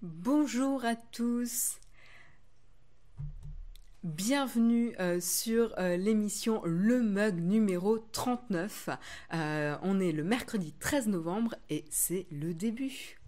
Bonjour à tous. Bienvenue euh, sur euh, l'émission Le Mug numéro 39. Euh, on est le mercredi 13 novembre et c'est le début.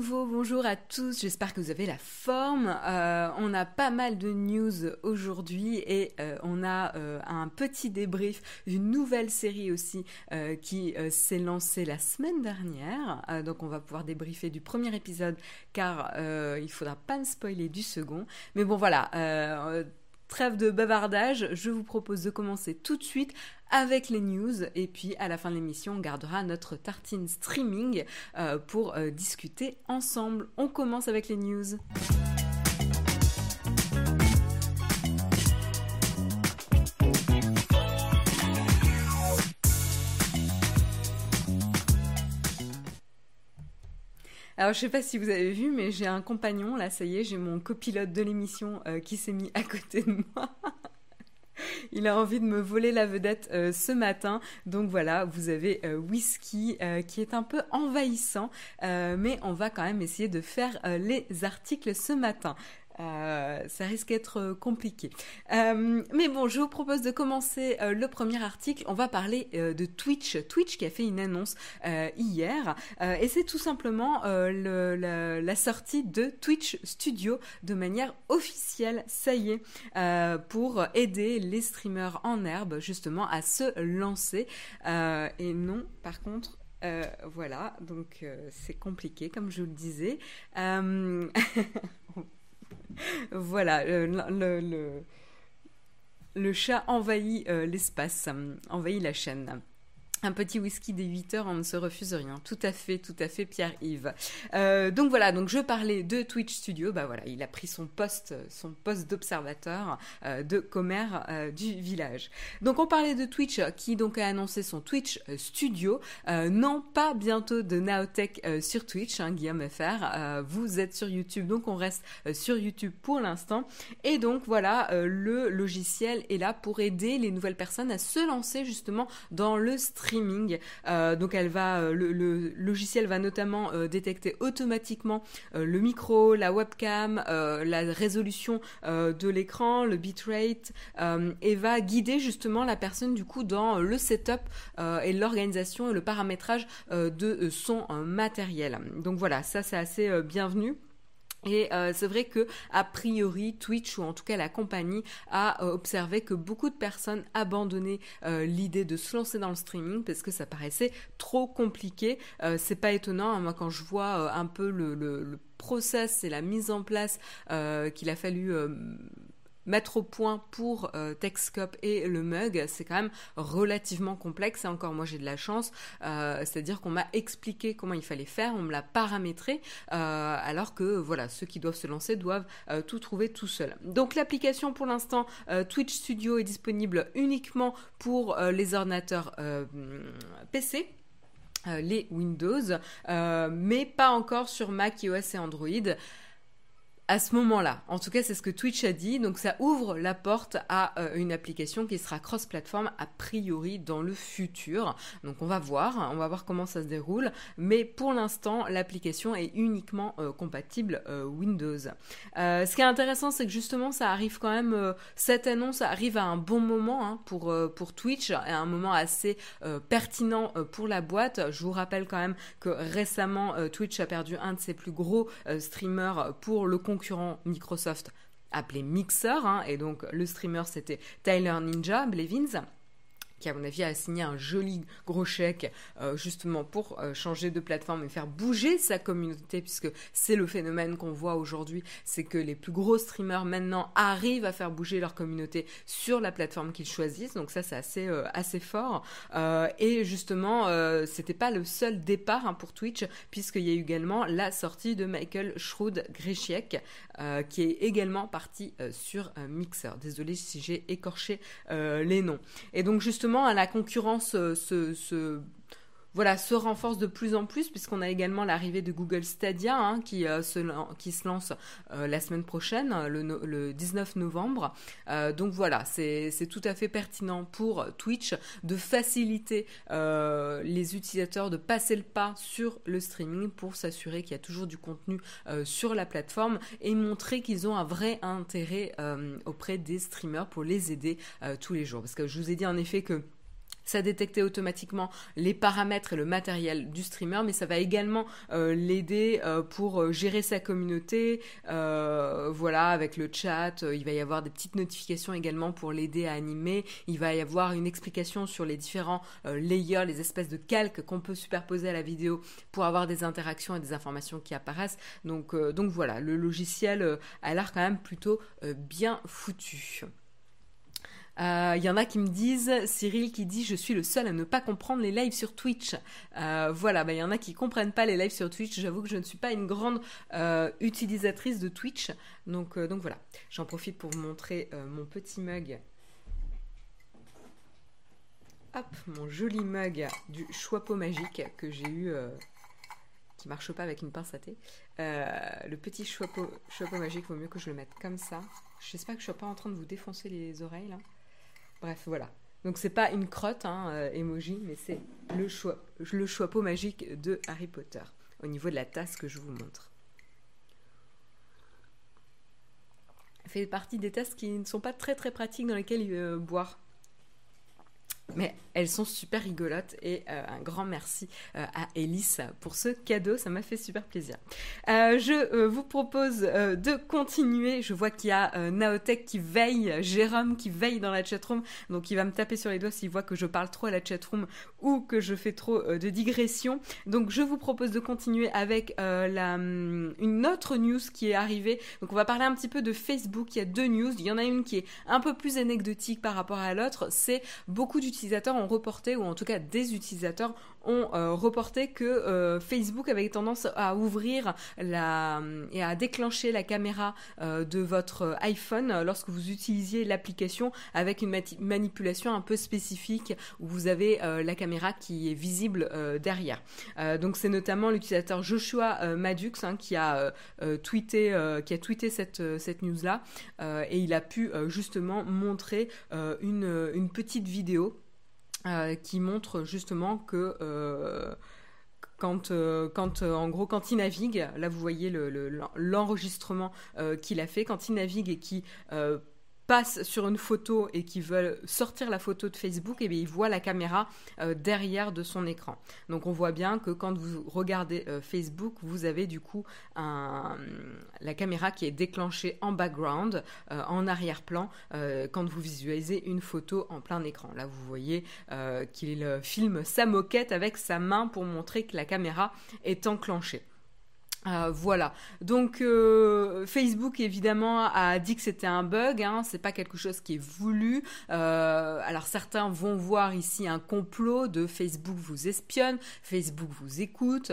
Bonjour à tous, j'espère que vous avez la forme. Euh, on a pas mal de news aujourd'hui et euh, on a euh, un petit débrief d'une nouvelle série aussi qui s'est lancée la semaine dernière. donc on va pouvoir débriefer du premier épisode car il faudra pas me spoiler du second. Mais bon voilà Trêve de bavardage, je vous propose de commencer tout de suite avec les news et puis à la fin de l'émission on gardera notre tartine streaming euh, pour euh, discuter ensemble. On commence avec les news. Alors je sais pas si vous avez vu, mais j'ai un compagnon, là ça y est, j'ai mon copilote de l'émission euh, qui s'est mis à côté de moi. Il a envie de me voler la vedette euh, ce matin. Donc voilà, vous avez euh, Whisky qui est un peu envahissant, mais on va quand même essayer de faire les articles ce matin. Euh, ça risque d'être euh, compliqué. Euh, mais bon, je vous propose de commencer le premier article. On va parler de Twitch. Twitch qui a fait une annonce hier. et c'est tout simplement la, sortie de Twitch Studio de manière officielle. Ça y est, pour aider les streamers en herbe justement à se lancer. et non, par contre, voilà, donc c'est compliqué, comme je vous le disais. voilà, le, le, chat envahit euh, l'espace, envahit la chaîne. Un petit whisky des 8 heures, on ne se refuse rien. Tout à fait, tout à fait, Pierre-Yves. Euh, donc voilà, donc je parlais de Twitch Studio. Bah voilà, il a pris son poste, son poste d'observateur euh, de commère euh, du village. Donc on parlait de Twitch, qui donc a annoncé son Twitch Studio. non, pas bientôt de Naotech sur Twitch, hein, Guillaume FR. vous êtes sur YouTube, donc on reste sur YouTube pour l'instant. Et donc voilà, le logiciel est là pour aider les nouvelles personnes à se lancer justement dans le stream Euh, donc elle va, euh, le, logiciel va notamment euh, détecter automatiquement le micro, la webcam, la résolution de l'écran, le bitrate, et va guider justement la personne du coup dans le setup et l'organisation et le paramétrage de son matériel. Donc voilà, ça c'est assez bienvenu. Et euh, c'est vrai que a priori Twitch ou en tout cas la compagnie a euh, observé que beaucoup de personnes abandonnaient euh, l'idée de se lancer dans le streaming parce que ça paraissait trop compliqué. c'est pas étonnant, hein, moi quand je vois un peu le, le, le process et la mise en place qu'il a fallu mettre au point pour euh, et le mug, c'est quand même relativement complexe. Et encore, moi, j'ai de la chance. Euh, c'est-à-dire qu'on m'a expliqué comment il fallait faire, on me l'a paramétré, euh, alors que voilà, ceux qui doivent se lancer doivent tout trouver tout seuls. Donc l'application pour l'instant Twitch Studio est disponible uniquement pour les ordinateurs PC les Windows, mais pas encore sur Mac, iOS et Android à ce moment-là. En tout cas, c'est ce que Twitch a dit. Donc, ça ouvre la porte à euh, une application qui sera cross-platform a priori dans le futur. Donc, on va voir, on va voir comment ça se déroule. Mais pour l'instant, l'application est uniquement euh, compatible euh, Windows. ce qui est intéressant, c'est que justement, ça arrive quand même. cette annonce arrive à un bon moment hein, pour pour Twitch, à un moment assez pertinent pour la boîte. Je vous rappelle quand même que récemment, Twitch a perdu un de ses plus gros streamers pour le compte Microsoft appelé Mixer, hein, et donc le streamer c'était Tyler Ninja Blevins. Qui à mon avis a signé un joli gros chèque euh, justement pour euh, changer de plateforme et faire bouger sa communauté puisque c'est le phénomène qu'on voit aujourd'hui, c'est que les plus gros streamers maintenant arrivent à faire bouger leur communauté sur la plateforme qu'ils choisissent, donc ça c'est assez euh, fort. Et justement c'était pas le seul départ hein, pour Twitch puisqu'il y a eu également la sortie de Michael Schroud Grechiek qui est également parti sur Mixer. Désolé si j'ai écorché les noms. Et donc justement la concurrence euh, se, voilà, se renforce de plus en plus puisqu'on a également l'arrivée de Google Stadia hein, qui, euh, se, qui se lance euh, la semaine prochaine, le, 19 novembre. donc voilà, c'est tout à fait pertinent pour Twitch de faciliter les utilisateurs de passer le pas sur le streaming pour s'assurer qu'il y a toujours du contenu sur la plateforme et montrer qu'ils ont un vrai intérêt auprès des streamers pour les aider tous les jours. Parce que je vous ai dit en effet que ça détectait automatiquement les paramètres et le matériel du streamer, mais ça va également euh, l'aider euh, pour euh, gérer sa communauté. voilà, avec le chat, il va y avoir des petites notifications également pour l'aider à animer. Il va y avoir une explication sur les différents layers, les espèces de calques qu'on peut superposer à la vidéo pour avoir des interactions et des informations qui apparaissent. Donc, donc voilà, le logiciel a l'air quand même plutôt bien foutu. Il euh, y en a qui me disent, Cyril qui dit je suis le seul à ne pas comprendre les lives sur Twitch. Euh, voilà, il bah, y en a qui comprennent pas les lives sur Twitch. J'avoue que je ne suis pas une grande euh, utilisatrice de Twitch. Donc, voilà, j'en profite pour vous montrer mon petit mug. Hop, mon joli mug du Choixpeau magique que j'ai eu qui marche pas avec une pince à thé. le petit choixpeau, magique, vaut mieux que je le mette comme ça. J'espère que je ne suis pas en train de vous défoncer les oreilles là. Bref, voilà. Donc c'est pas une crotte, hein, euh, emoji, mais c'est le, choix, le choix magique de Harry Potter, au niveau de la tasse que je vous montre. fait partie des tasses qui ne sont pas très très pratiques dans lesquelles euh, boire. Mais elles sont super rigolotes et euh, un grand merci euh, à Elise pour ce cadeau, ça m'a fait super plaisir. Euh, je vous propose de continuer. Je vois qu'il y a Naotech qui veille, Jérôme qui veille dans la chatroom, donc il va me taper sur les doigts s'il voit que je parle trop à la chatroom ou que je fais trop de digressions. Donc je vous propose de continuer avec la, hum, une autre news qui est arrivée. Donc on va parler un petit peu de Facebook. Il y a deux news. Il y en a une qui est un peu plus anecdotique par rapport à l'autre. C'est beaucoup d'utilisateurs utilisateurs ont reporté, ou en tout cas des utilisateurs ont euh, reporté que euh, Facebook avait tendance à ouvrir la, et à déclencher la caméra euh, de votre iPhone lorsque vous utilisiez l'application avec une manipulation un peu spécifique où vous avez la caméra qui est visible derrière. donc c'est notamment l'utilisateur Joshua Madux hein, qui a tweeté qui a tweeté cette, cette news là et il a pu justement montrer une, une petite vidéo euh, qui montre justement que euh, quand, euh, quand en gros, quand il navigue, là vous voyez l'enregistrement qu'il a fait, quand il navigue et qui passent sur une photo et qui veulent sortir la photo de Facebook, et eh bien ils voient la caméra euh, derrière de son écran. Donc on voit bien que quand vous regardez euh, Facebook, vous avez du coup la caméra qui est déclenchée en background, euh, en arrière-plan, quand vous visualisez une photo en plein écran. Là vous voyez qu'il filme sa moquette avec sa main pour montrer que la caméra est enclenchée. Euh, voilà. Donc euh, Facebook évidemment a dit que c'était un bug. Hein, c'est pas quelque chose qui est voulu. Euh, alors certains vont voir ici un complot de Facebook vous espionne, Facebook vous écoute.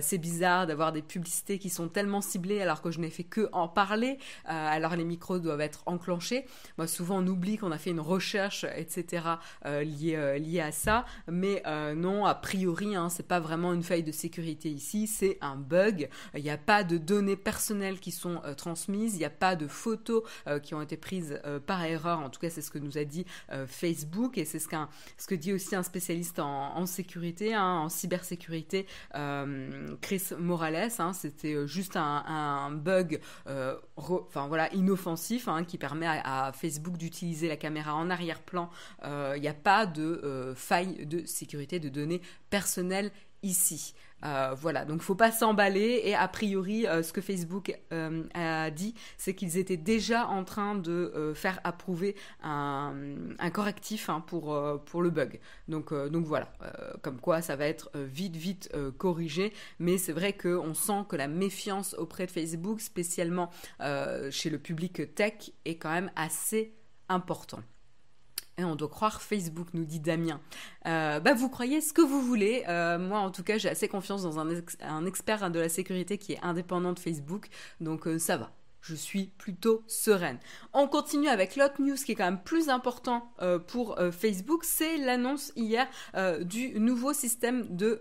c'est bizarre d'avoir des publicités qui sont tellement ciblées alors que je n'ai fait que en parler. alors les micros doivent être enclenchés. Moi souvent on oublie qu'on a fait une recherche etc liée à ça. Mais non a priori hein, c'est pas vraiment une faille de sécurité ici. C'est un bug. Il n'y a pas de données personnelles qui sont euh, transmises, il n'y a pas de photos euh, qui ont été prises euh, par erreur. En tout cas, c'est ce que nous a dit Facebook et c'est ce, que dit aussi un spécialiste en, sécurité, hein, en cybersécurité, Chris Morales. Hein. C'était juste un, bug, enfin voilà, inoffensif hein, qui permet à, Facebook d'utiliser la caméra en arrière-plan. Il n'y a pas de faille de sécurité de données personnelles ici. Euh, voilà, donc faut pas s'emballer et a priori euh, ce que Facebook euh, a dit c'est qu'ils étaient déjà en train de faire approuver un, correctif hein, pour, le bug. Donc, donc voilà, comme quoi ça va être vite vite corrigé, mais c'est vrai qu'on sent que la méfiance auprès de Facebook, spécialement chez le public tech, est quand même assez important. Et on doit croire Facebook, nous dit Damien. Euh, bah, vous croyez ce que vous voulez. Euh, moi, en tout cas, j'ai assez confiance dans un, expert de la sécurité qui est indépendant de Facebook. Donc, euh, ça va je suis plutôt sereine. On continue avec l'autre news qui est quand même plus important euh, pour euh, Facebook, c'est l'annonce hier euh, du nouveau système de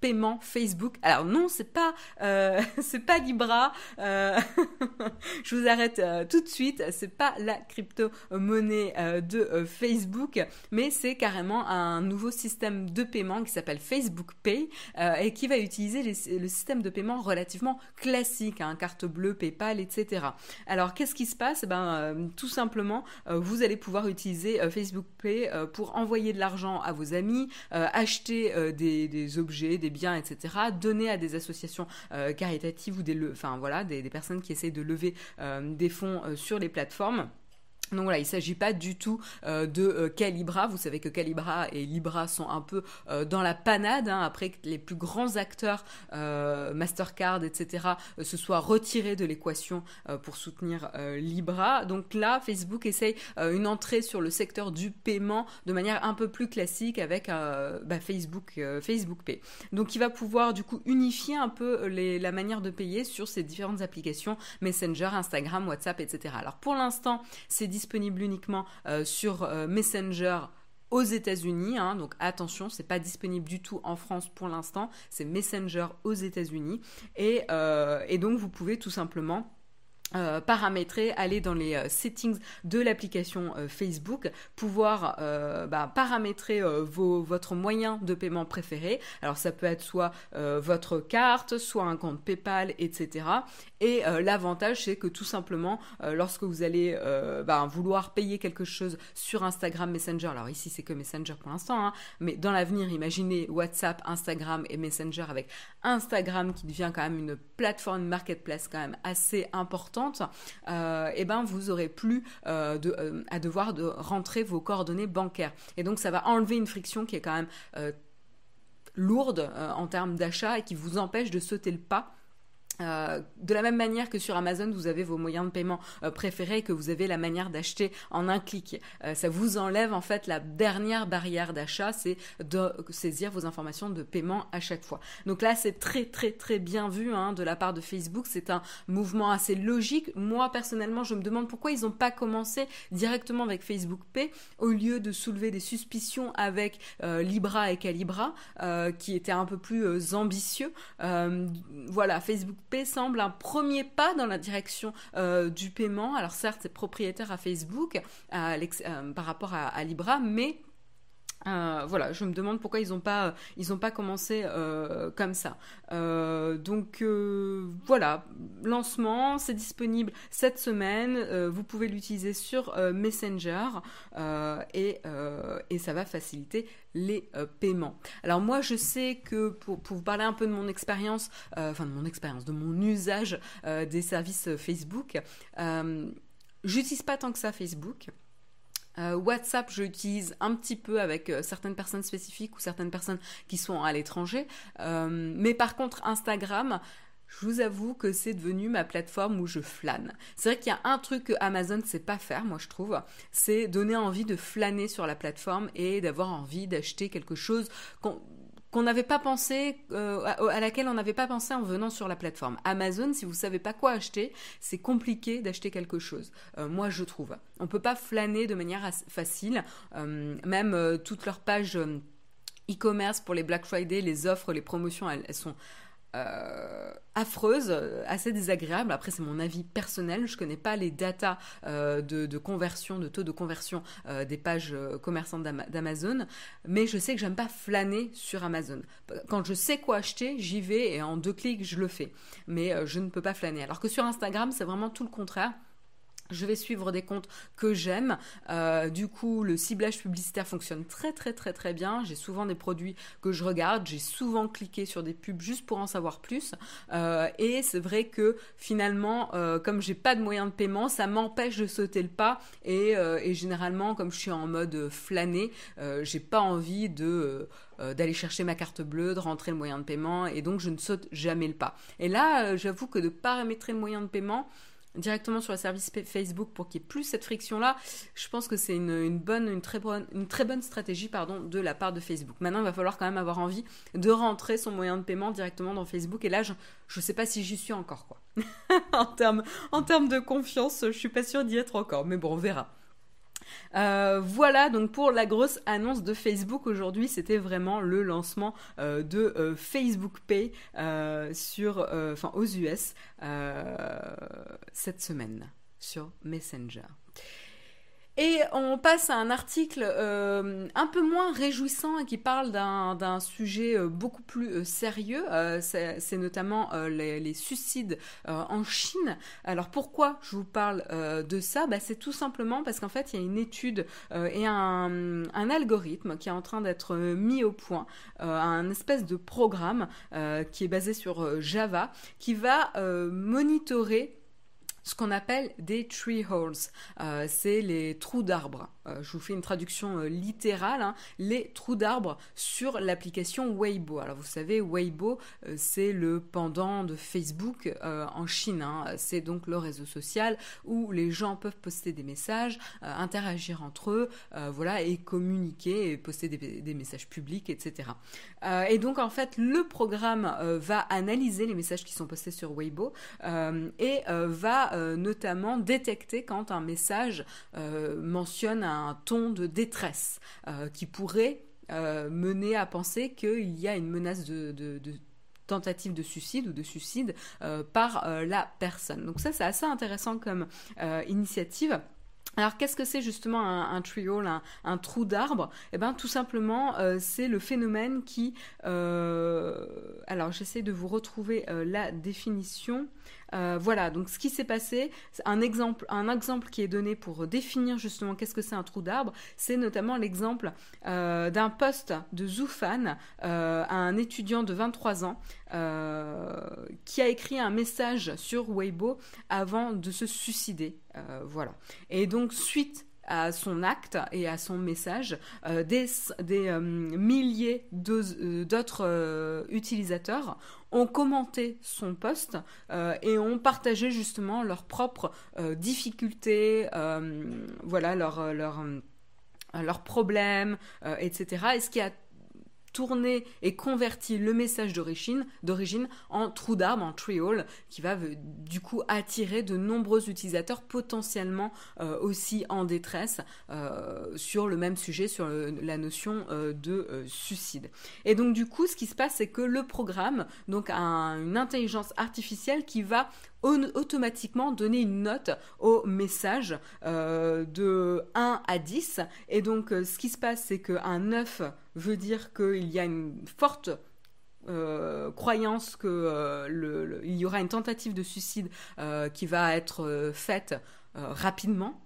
paiement Facebook. Alors non, c'est pas c'est pas Libra. je vous arrête tout de suite. C'est pas la crypto-monnaie de Facebook, mais c'est carrément un nouveau système de paiement qui s'appelle Facebook Pay et qui va utiliser le système de paiement relativement classique, hein, carte bleue, PayPal, etc. Alors qu'est-ce qui se passe? Eh ben, euh, Tout simplement, euh, vous allez pouvoir utiliser euh, Facebook Pay pour envoyer de l'argent à vos amis, acheter des, objets, des biens, etc., donner à des associations caritatives ou des, voilà, des, personnes qui essaient de lever des fonds sur les plateformes. Donc voilà, il ne s'agit pas du tout euh, de euh, Calibra. Vous savez que Calibra et Libra sont un peu euh, dans la panade, hein, après que les plus grands acteurs, Mastercard, etc., se soient retirés de l'équation pour soutenir Libra. Donc là, Facebook essaye une entrée sur le secteur du paiement de manière un peu plus classique avec bah, Facebook, Pay. Donc il va pouvoir du coup unifier un peu la manière de payer sur ces différentes applications, Messenger, Instagram, WhatsApp, etc. Alors pour l'instant, c'est disponible uniquement euh, sur euh, Messenger aux États-Unis. Hein. donc attention, c'est pas disponible du tout en France pour l'instant. C'est Messenger aux États-Unis. Et, euh, et donc vous pouvez tout simplement euh, paramétrer, aller dans les euh, settings de l'application euh, Facebook, pouvoir bah, paramétrer votre moyen de paiement préféré. Alors ça peut être soit votre carte, soit un compte PayPal, etc. Et l'avantage c'est que tout simplement, lorsque vous allez bah, vouloir payer quelque chose sur Instagram Messenger, alors ici c'est que Messenger pour l'instant, hein, mais dans l'avenir, imaginez WhatsApp, Instagram et Messenger avec Instagram qui devient quand même une plateforme, marketplace quand même assez importante euh, eh ben vous aurez plus euh, euh, à devoir de rentrer vos coordonnées bancaires. Et donc ça va enlever une friction qui est quand même lourde en termes d'achat et qui vous empêche de sauter le pas euh, de la même manière que sur Amazon, vous avez vos moyens de paiement euh, préférés que vous avez la manière d'acheter en un clic. Euh, ça vous enlève en fait la dernière barrière d'achat, c'est de saisir vos informations de paiement à chaque fois. Donc là, c'est très très très bien vu hein, de la part de Facebook. C'est un mouvement assez logique. Moi personnellement, je me demande pourquoi ils n'ont pas commencé directement avec Facebook Pay au lieu de soulever des suspicions avec Libra et Calibra, qui étaient un peu plus ambitieux. voilà, Facebook semble un premier pas dans la direction euh, du paiement. Alors certes, c'est propriétaire à Facebook euh, par rapport à, Libra, mais euh, voilà, je me demande pourquoi ils n'ont pas, commencé comme ça. donc voilà, lancement, c'est disponible cette semaine. vous pouvez l'utiliser sur Messenger et, ça va faciliter les euh, paiements. Alors moi je sais que pour, vous parler un peu de mon expérience, euh, enfin de mon expérience, de mon usage euh, des services Facebook, j'utilise pas tant que ça Facebook. WhatsApp, j'utilise un petit peu avec certaines personnes spécifiques ou certaines personnes qui sont à l'étranger. mais par contre, Instagram, je vous avoue que c'est devenu ma plateforme où je flâne. C'est vrai qu'il y a un truc que Amazon ne sait pas faire, moi je trouve, c'est donner envie de flâner sur la plateforme et d'avoir envie d'acheter quelque chose n'avait pas pensé, euh, à, laquelle on n'avait pas pensé en venant sur la plateforme. Amazon, si vous savez pas quoi acheter, c'est compliqué d'acheter quelque chose. Euh, moi, je trouve. On peut pas flâner de manière facile. Euh, même toutes leurs pages e-commerce pour les Black Friday, les offres, les promotions, elles sont euh, affreuse, assez désagréable. Après, c'est mon avis personnel. Je connais pas les datas euh, de, conversion, de taux de conversion euh, des pages commerçantes d'Amazon, mais je sais que j'aime pas flâner sur Amazon. Quand je sais quoi acheter, j'y vais et en deux clics, je le fais. Mais je ne peux pas flâner. Alors que sur Instagram, c'est vraiment tout le contraire. Je vais suivre des comptes que j'aime. Euh, du coup, le ciblage publicitaire fonctionne très très très très bien. J'ai souvent des produits que je regarde. J'ai souvent cliqué sur des pubs juste pour en savoir plus. Euh, et c'est vrai que finalement, euh, comme j'ai pas de moyens de paiement, ça m'empêche de sauter le pas. Et, et, généralement, comme je suis en mode flâner, j'ai pas envie d'aller chercher ma carte bleue, de rentrer le moyen de paiement, et donc je ne saute jamais le pas. Et là, j'avoue que de paramétrer le moyen de paiement, directement sur le service Facebook pour qu'il n'y ait plus cette friction-là, je pense que c'est une, bonne, une très bonne, une très bonne stratégie de la part de Facebook. Maintenant, il va falloir quand même avoir envie de rentrer son moyen de paiement directement dans Facebook. Et là, je ne sais pas si j'y suis encore, quoi. en termes en termes de confiance, je suis pas sûre d'y être encore. Mais bon, on verra. Euh, voilà donc pour la grosse annonce de Facebook aujourd'hui, c'était vraiment le lancement euh, de euh, Facebook Pay sur, aux US cette semaine sur Messenger. Et on passe à un article euh, un peu moins réjouissant et qui parle d'un sujet euh, beaucoup plus euh, sérieux. C'est notamment les, suicides en Chine. Alors pourquoi je vous parle de ça? Bah, C'est tout simplement parce qu'en fait il y a une étude et un, un, algorithme qui est en train d'être mis au point, un espèce de programme qui est basé sur Java, qui va monitorer ce qu'on appelle des tree holes. Euh, c'est les trous d'arbres. Euh, je vous fais une traduction euh, littérale, hein. les trous d'arbres sur l'application Weibo. Alors vous savez, Weibo, c'est le pendant de Facebook en Chine. Hein. C'est donc le réseau social où les gens peuvent poster des messages, interagir entre eux, voilà, et communiquer, et poster des, des messages publics, etc. et donc en fait, le programme va analyser les messages qui sont postés sur Weibo et va euh, notamment détecter quand un message euh, mentionne un ton de détresse euh, qui pourrait mener à penser qu'il y a une menace de, tentative de suicide ou de suicide par la personne. Donc ça c'est assez intéressant comme initiative. Alors qu'est-ce que c'est justement un, un un, trou d'arbre? Eh bien tout simplement c'est le phénomène qui... alors j'essaie de vous retrouver la définition. Euh, voilà, donc ce qui s'est passé, un exemple, un exemple qui est donné pour définir justement qu'est-ce que c'est un trou d'arbre, c'est notamment l'exemple euh, d'un poste de Zoufan euh, un étudiant de 23 ans qui a écrit un message sur Weibo avant de se suicider. voilà. Et donc suite à son acte et à son message, des, des milliers d'autres utilisateurs ont commenté son poste euh, et ont partagé justement leurs propres euh, difficultés, euh, voilà, leurs leur, leur problèmes, etc. Et ce qui a tourner et convertir le message d'origine, en trou d'arbre, en trial, qui va euh, du coup attirer de nombreux utilisateurs potentiellement euh, aussi en détresse euh, sur le même sujet, sur la notion de suicide. Et donc du coup, ce qui se passe, c'est que le programme, donc a une intelligence artificielle qui va automatiquement donner une note au message de 1 à 10. Et donc, ce qui se passe, c'est qu'un 9 veut dire qu'il y a une forte euh, croyance qu'il euh, y aura une tentative de suicide euh, qui va être faite rapidement.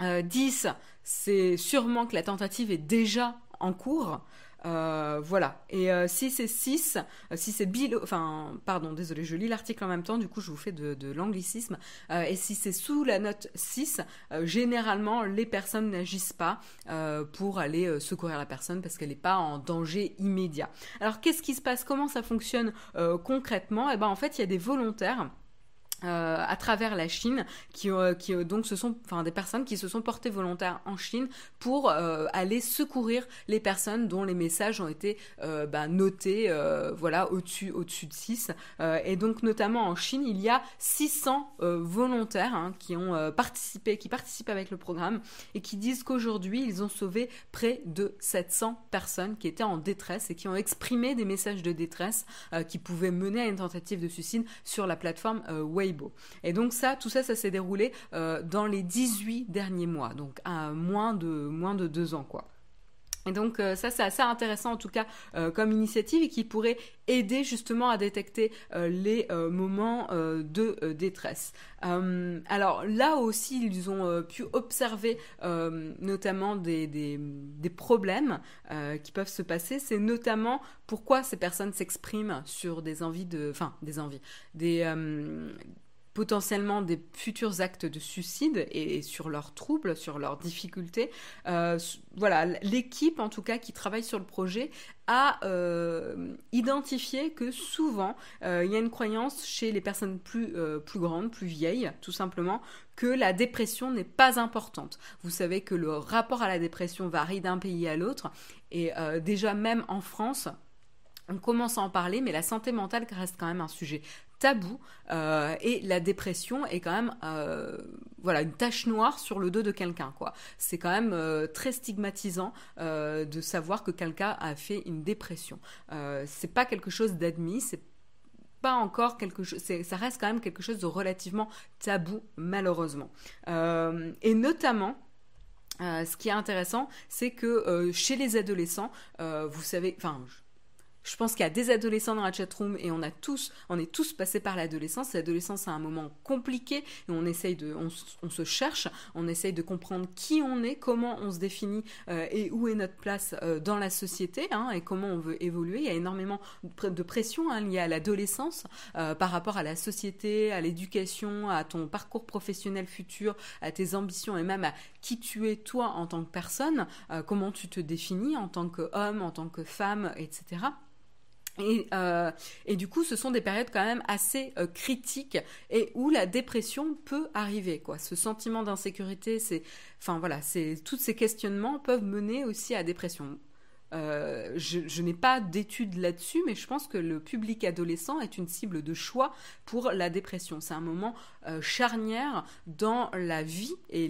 10, c'est sûrement que la tentative est déjà en cours. Euh, voilà. Et euh, si c'est 6, euh, si c'est bilo, enfin, pardon, désolé, je lis l'article en même temps, du coup, je vous fais de, l'anglicisme. et si c'est sous la note 6, généralement, les personnes n'agissent pas pour aller secourir la personne parce qu'elle n'est pas en danger immédiat. Alors, qu'est-ce qui se passe? Comment ça fonctionne concrètement? Eh ben, en fait, il y a des volontaires euh, à travers la Chine, qui, euh, euh, donc ce sont, enfin des personnes qui se sont portées volontaires en Chine pour aller secourir les personnes dont les messages ont été bah, notés, voilà, au-dessus, au-dessus de 6. et donc notamment en Chine, il y a 600 volontaires hein, qui ont participé, qui participent avec le programme et qui disent qu'aujourd'hui ils ont sauvé près de 700 personnes qui étaient en détresse et qui ont exprimé des messages de détresse qui pouvaient mener à une tentative de suicide sur la plateforme Weibo et donc ça, tout ça, ça s'est déroulé euh, dans les 18 derniers mois, donc à moins de, moins de deux ans, quoi. Et donc euh, ça c'est assez intéressant en tout cas euh, comme initiative et qui pourrait aider justement à détecter euh, les moments de détresse. alors là aussi ils ont pu observer notamment des, des, des problèmes qui peuvent se passer. C'est notamment pourquoi ces personnes s'expriment sur des envies de, enfin des envies, des potentiellement des futurs actes de suicide et, sur leurs troubles, sur leurs difficultés. Euh, voilà, l'équipe en tout cas qui travaille sur le projet a euh, identifié que souvent euh, il y a une croyance chez les personnes plus, plus grandes, plus vieilles, tout simplement, que la dépression n'est pas importante. Vous savez que le rapport à la dépression varie d'un pays à l'autre et déjà même en France, on commence à en parler, mais la santé mentale reste quand même un sujet tabou euh, et la dépression est quand même euh, voilà une tache noire sur le dos de quelqu'un quoi. C'est quand même euh, très stigmatisant de savoir que quelqu'un a fait une dépression. C'est pas quelque chose d'admis c'est pas encore quelque chose ça reste quand même quelque chose de relativement tabou malheureusement. Et notamment ce qui est intéressant, c'est que chez les adolescents, vous savez, enfin, pense qu'il y a des adolescents dans la chatroom et on a tous, on est tous passés par l'adolescence. L'adolescence, c'est un moment compliqué et on essaye de, on, se cherche, on essaye de comprendre qui on est, comment on se définit euh, et où est notre place euh, dans la société hein, et comment on veut évoluer. Il y a énormément de pression hein, liée à l'adolescence euh, par rapport à la société, à l'éducation, à ton parcours professionnel futur, à tes ambitions et même à qui tu es toi en tant que personne, comment tu te définis en tant qu'homme, en tant que femme, etc. Euh, et, du coup, ce sont des périodes quand même assez euh, critiques et où la dépression peut arriver. Quoi. Ce sentiment d'insécurité, c'est, enfin voilà, tous ces questionnements peuvent mener aussi à la dépression. Euh, je, n'ai pas d'études là-dessus, mais je pense que le public adolescent est une cible de choix pour la dépression. C'est un moment charnière dans la vie et,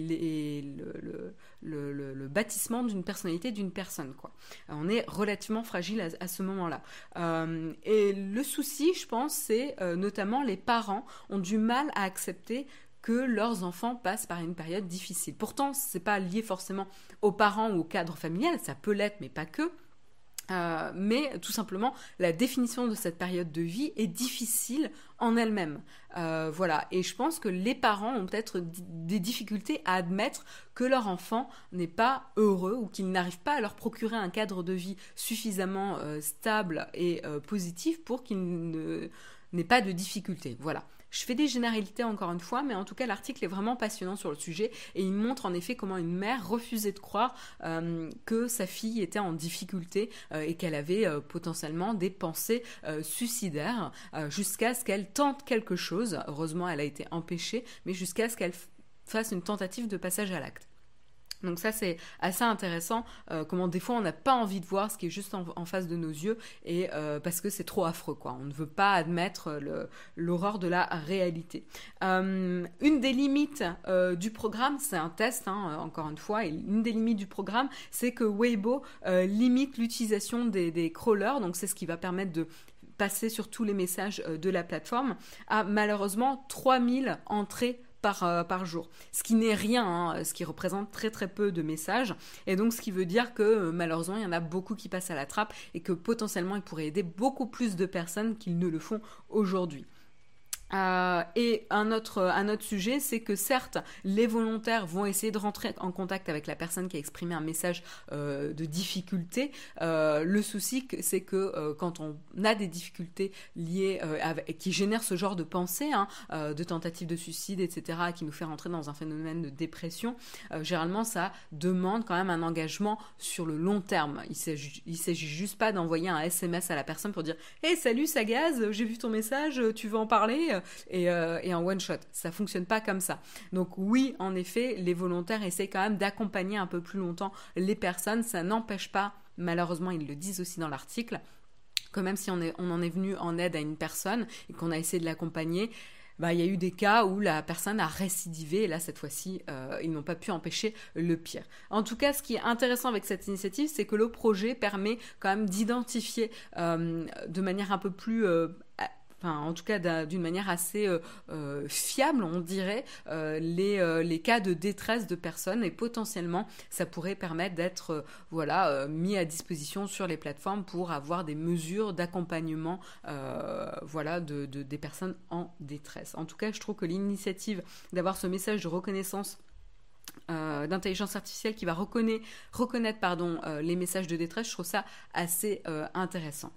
le, bâtissement d'une personnalité d'une personne. Quoi. On est relativement fragile à, ce moment-là. Euh, et le souci, je pense, c'est euh, notamment les parents ont du mal à accepter que leurs enfants passent par une période difficile. Pourtant, ce n'est pas lié forcément aux parents ou au cadre familial, ça peut l'être, mais pas que. Euh, mais tout simplement, la définition de cette période de vie est difficile en elle-même. Euh, voilà. Et je pense que les parents ont peut-être des difficultés à admettre que leur enfant n'est pas heureux ou qu'il n'arrive pas à leur procurer un cadre de vie suffisamment euh, stable et positif pour qu'il n'ait pas de difficultés. Voilà. Je fais des généralités encore une fois, mais en tout cas l'article est vraiment passionnant sur le sujet et il montre en effet comment une mère refusait de croire euh, que sa fille était en difficulté euh, et qu'elle avait euh, potentiellement des pensées suicidaires jusqu'à ce qu'elle tente quelque chose. Heureusement, elle a été empêchée, mais jusqu'à ce qu'elle fasse une tentative de passage à l'acte. Donc ça c'est assez intéressant, euh, comment des fois on n'a pas envie de voir ce qui est juste en, face de nos yeux et euh, parce que c'est trop affreux quoi. On ne veut pas admettre l'horreur de la réalité. Euh, une des limites du programme, c'est un test hein, encore une fois, une des limites du programme, c'est que Weibo limite l'utilisation des, des crawlers, donc c'est ce qui va permettre de passer sur tous les messages de la plateforme, à malheureusement 3000 entrées euh, par, jour. Ce qui n'est rien, hein, ce qui représente très très peu de messages. Et donc ce qui veut dire que euh, malheureusement il y en a beaucoup qui passent à la trappe et que potentiellement il pourrait aider beaucoup plus de personnes qu'ils ne le font aujourd'hui. Euh, et un autre, un autre sujet, c'est que certes, les volontaires vont essayer de rentrer en contact avec la personne qui a exprimé un message euh, de difficulté. Euh, le souci, c'est que quand on a des difficultés liées, avec, qui génèrent ce genre de pensée, hein, de tentative de suicide, etc., qui nous fait rentrer dans un phénomène de dépression, généralement, ça demande quand même un engagement sur le long terme. Il s'agit juste pas d'envoyer un SMS à la personne pour dire Hey, salut Sagaz, j'ai vu ton message, tu veux en parler euh, et, en one shot. Ça fonctionne pas comme ça. Donc oui, en effet, les volontaires essaient quand même d'accompagner un peu plus longtemps les personnes. Ça n'empêche pas, malheureusement, ils le disent aussi dans l'article, que même si on, en est venu en aide à une personne et qu'on a essayé de l'accompagner, bah, il y a eu des cas où la personne a récidivé et là cette fois-ci euh, ils n'ont pas pu empêcher le pire. En tout cas, ce qui est intéressant avec cette initiative, c'est que le projet permet quand même d'identifier euh, de manière un peu plus en tout cas d'une manière assez fiable, on dirait, les, les cas de détresse de personnes et potentiellement ça pourrait permettre d'être voilà mis à disposition sur les plateformes pour avoir des mesures d'accompagnement voilà de, des personnes en détresse. En tout cas, je trouve que l'initiative d'avoir ce message de reconnaissance euh, d'intelligence artificielle qui va reconnaître, euh, les messages de détresse, je trouve ça assez euh, intéressant.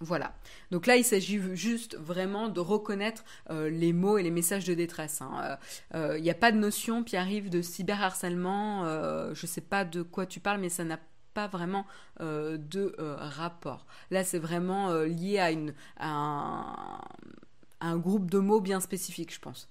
Voilà. Donc là, il s'agit juste vraiment de reconnaître les mots et les messages de détresse. Hein. Il n'y a pas de notion, qui arrive de cyberharcèlement. je ne sais pas de quoi tu parles, mais ça n'a pas vraiment de rapport. Là, c'est vraiment lié à, une, un groupe de mots bien spécifique, je pense.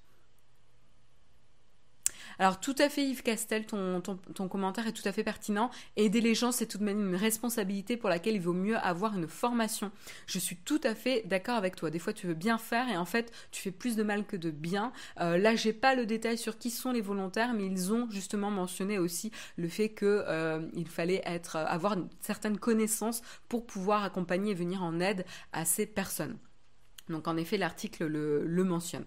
Alors tout à fait Yves Castel, ton, ton, commentaire est tout à fait pertinent. Aider les gens, c'est tout de même une responsabilité pour laquelle il vaut mieux avoir une formation. Je suis tout à fait d'accord avec toi. Des fois tu veux bien faire et en fait tu fais plus de mal que de bien. Euh, là j'ai pas le détail sur qui sont les volontaires, mais ils ont justement mentionné aussi le fait qu'il euh, fallait être, avoir une certaine connaissance pour pouvoir accompagner et venir en aide à ces personnes. Donc en effet l'article le mentionne.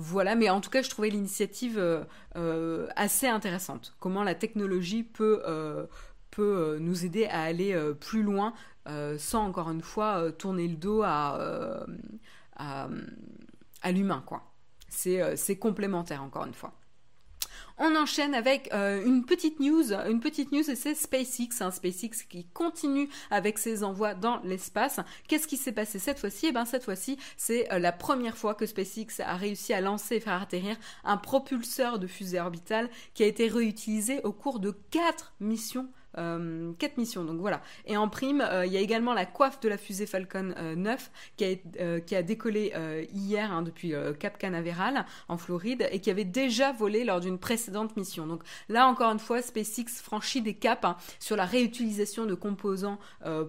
Voilà, mais en tout cas, je trouvais l'initiative euh, euh, assez intéressante. Comment la technologie peut, euh, peut nous aider à aller plus loin sans, encore une fois, tourner le dos à, l'humain, quoi. C'est complémentaire, encore une fois. On enchaîne avec euh, une petite news, une petite news et c'est SpaceX, hein, SpaceX qui continue avec ses envois dans l'espace. Qu'est-ce qui s'est passé cette fois-ci? Eh bien cette fois-ci, c'est euh, la première fois que SpaceX a réussi à lancer et faire atterrir un propulseur de fusée orbitale qui a été réutilisé au cours de quatre missions euh, quatre missions. Donc voilà. Et en prime, euh, il y a également la coiffe de la fusée Falcon 9 euh, qui a, décollé hier hein, depuis Cap Canaveral en Floride et qui avait déjà volé lors d'une précédente mission. Donc là, encore une fois, SpaceX franchit des caps hein, sur la réutilisation de composants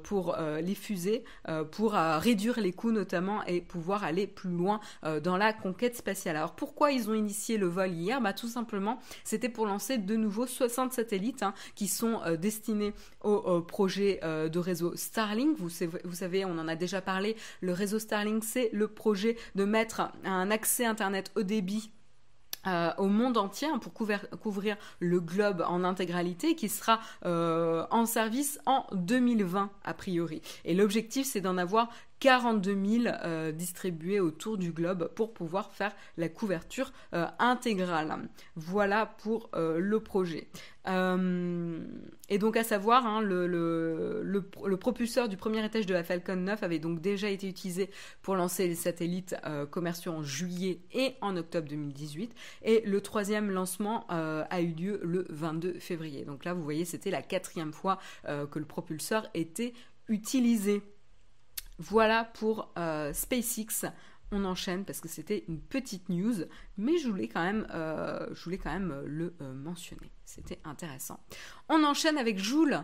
pour les fusées, pour réduire les coûts notamment et pouvoir aller plus loin dans la conquête spatiale. Alors pourquoi ils ont initié le vol hier? Bah, Tout simplement, c'était pour lancer de nouveau 60 satellites hein, qui sont destinés destiné au, projet euh, de réseau Starlink. Vous, savez, on en a déjà parlé, le réseau Starlink, c'est le projet de mettre un accès Internet haut débit euh, au monde entier hein, pour couvrir, le globe en intégralité qui sera euh, en service en 2020 a priori. Et l'objectif c'est d'en avoir 42 000 euh, distribués autour du globe pour pouvoir faire la couverture euh, intégrale. Voilà pour euh, le projet. et donc à savoir, hein, le, le, propulseur du premier étage de la Falcon 9 avait donc déjà été utilisé pour lancer les satellites commerciaux en juillet et en octobre 2018. Et le troisième lancement a eu lieu le 22 février. Donc là, vous voyez, c'était la quatrième fois que le propulseur était utilisé. Voilà pour euh, SpaceX. On enchaîne parce que c'était une petite news, mais je voulais quand même, euh, même le euh, mentionner. C'était intéressant. On enchaîne avec Joule.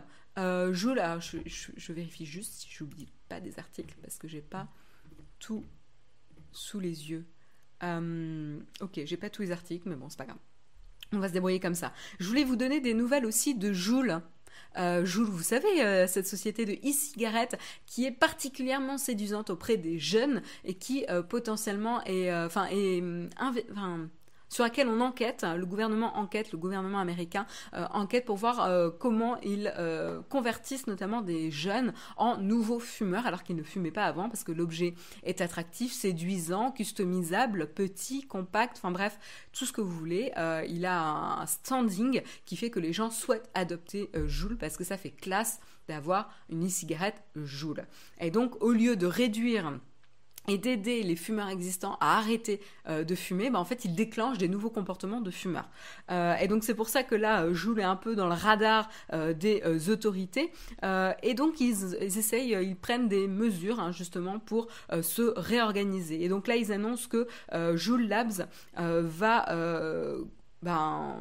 Joule, alors je, vérifie juste si j'oublie pas des articles parce que j'ai pas tout sous les yeux. ok, j'ai pas tous les articles, mais bon, c'est pas grave. On va se débrouiller comme ça. Je voulais vous donner des nouvelles aussi de Joule. Euh, vous savez, euh, cette société de e-cigarettes qui est particulièrement séduisante auprès des jeunes et qui euh, potentiellement est, enfin, est, sur laquelle on enquête, hein, le gouvernement enquête, le gouvernement américain euh, enquête pour voir euh, comment ils euh, convertissent notamment des jeunes en nouveaux fumeurs alors qu'ils ne fumaient pas avant parce que l'objet est attractif, séduisant, customisable, petit, compact, enfin bref, tout ce que vous voulez. il a un standing qui fait que les gens souhaitent adopter Joule parce que ça fait classe d'avoir une e-cigarette Joule. Et donc au lieu de réduire et d'aider les fumeurs existants à arrêter euh, de fumer, bah, en fait, ils déclenchent des nouveaux comportements de fumeurs. Euh, et donc, c'est pour ça que là, euh, Joule est un peu dans le radar des autorités. et donc, ils, essayent, ils prennent des mesures, hein, justement, pour se réorganiser. Et donc là, ils annoncent que Joule Labs va... Ben,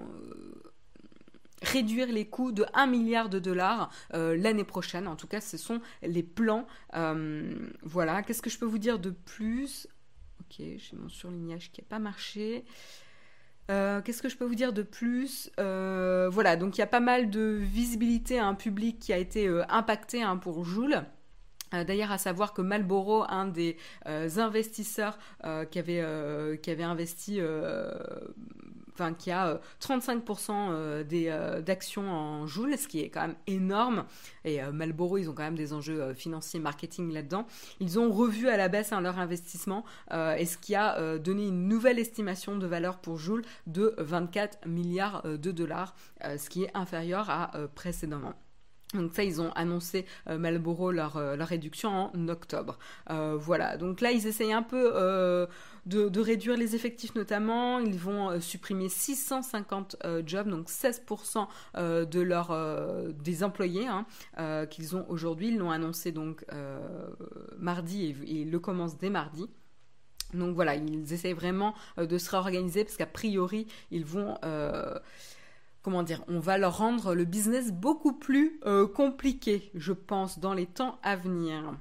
réduire les coûts de 1 milliard de dollars euh, l'année prochaine. En tout cas, ce sont les plans. Euh, voilà, qu'est-ce que je peux vous dire de plus? Ok, j'ai mon surlignage qui n'a pas marché. Euh, qu'est-ce que je peux vous dire de plus? Voilà, donc il y a pas mal de visibilité à un public qui a été impacté hein, pour Joule. D'ailleurs, à savoir que Malboro, un des investisseurs qui, avait, qui avait investi enfin qui a 35% euh, euh, des euh, d'actions en Joule, ce qui est quand même énorme. Et Malboro, ils ont quand même des enjeux financiers, marketing là-dedans. Ils ont revu à la baisse hein, leur investissement, et ce qui a donné une nouvelle estimation de valeur pour Joule de 24 milliards de dollars, ce qui est inférieur à précédemment. Donc ça, ils ont annoncé euh, Malboro leur, leur, réduction en octobre. voilà, donc là, ils essayent un peu de, réduire les effectifs notamment. Ils vont euh, supprimer 650 euh, jobs, donc 16% euh, de des employés hein, qu'ils ont aujourd'hui. Ils l'ont annoncé donc mardi et, et le commencent dès mardi. Donc voilà, ils essayent vraiment de se réorganiser parce qu'a priori, ils vont comment dire, on va leur rendre le business beaucoup plus compliqué, je pense, dans les temps à venir.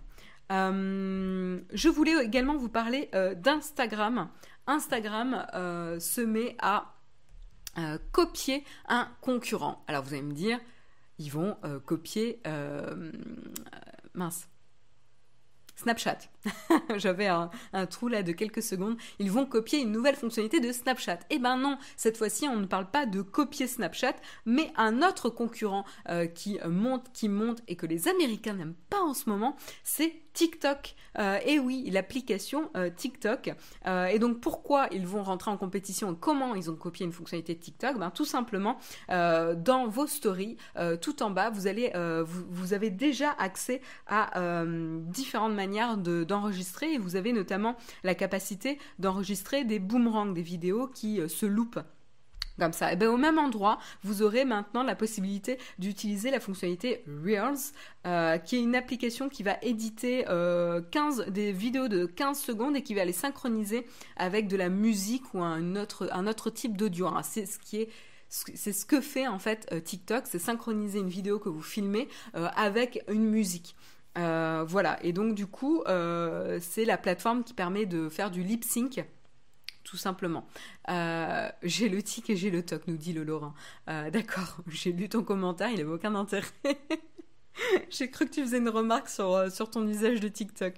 Euh, je voulais également vous parler euh, d'Instagram. Instagram euh, se met à copier un concurrent. Alors vous allez me dire, ils vont copier... mince. Snapchat. J'avais un, trou là de quelques secondes. Ils vont copier une nouvelle fonctionnalité de Snapchat. Eh ben non, cette fois-ci, on ne parle pas de copier Snapchat, mais un autre concurrent qui monte, qui monte et que les Américains n'aiment pas en ce moment, c'est TikTok. Euh, et oui, l'application euh, TikTok. Euh, et donc pourquoi ils vont rentrer en compétition comment ils ont copié une fonctionnalité de TikTok? Ben, Tout simplement, dans vos stories, tout en bas, vous, avez déjà accès à différentes manières d'enregistrer. et vous avez notamment la capacité d'enregistrer des boomerangs, des vidéos qui se loupent comme ça. Et bien, au même endroit, vous aurez maintenant la possibilité d'utiliser la fonctionnalité Reels, euh, qui est une application qui va éditer 15, euh, des vidéos de 15 secondes et qui va les synchroniser avec de la musique ou un autre, type d'audio. C'est ce qui que fait en fait euh, TikTok, c'est synchroniser une vidéo que vous filmez avec une musique. voilà, et donc du coup, c'est la plateforme qui permet de faire du lip sync tout simplement. Euh, j'ai le tic et j'ai le toc, nous dit le Laurent. Euh, d'accord, j'ai lu ton commentaire, il n'avait aucun intérêt. j'ai cru que tu faisais une remarque sur, euh, sur ton usage de TikTok.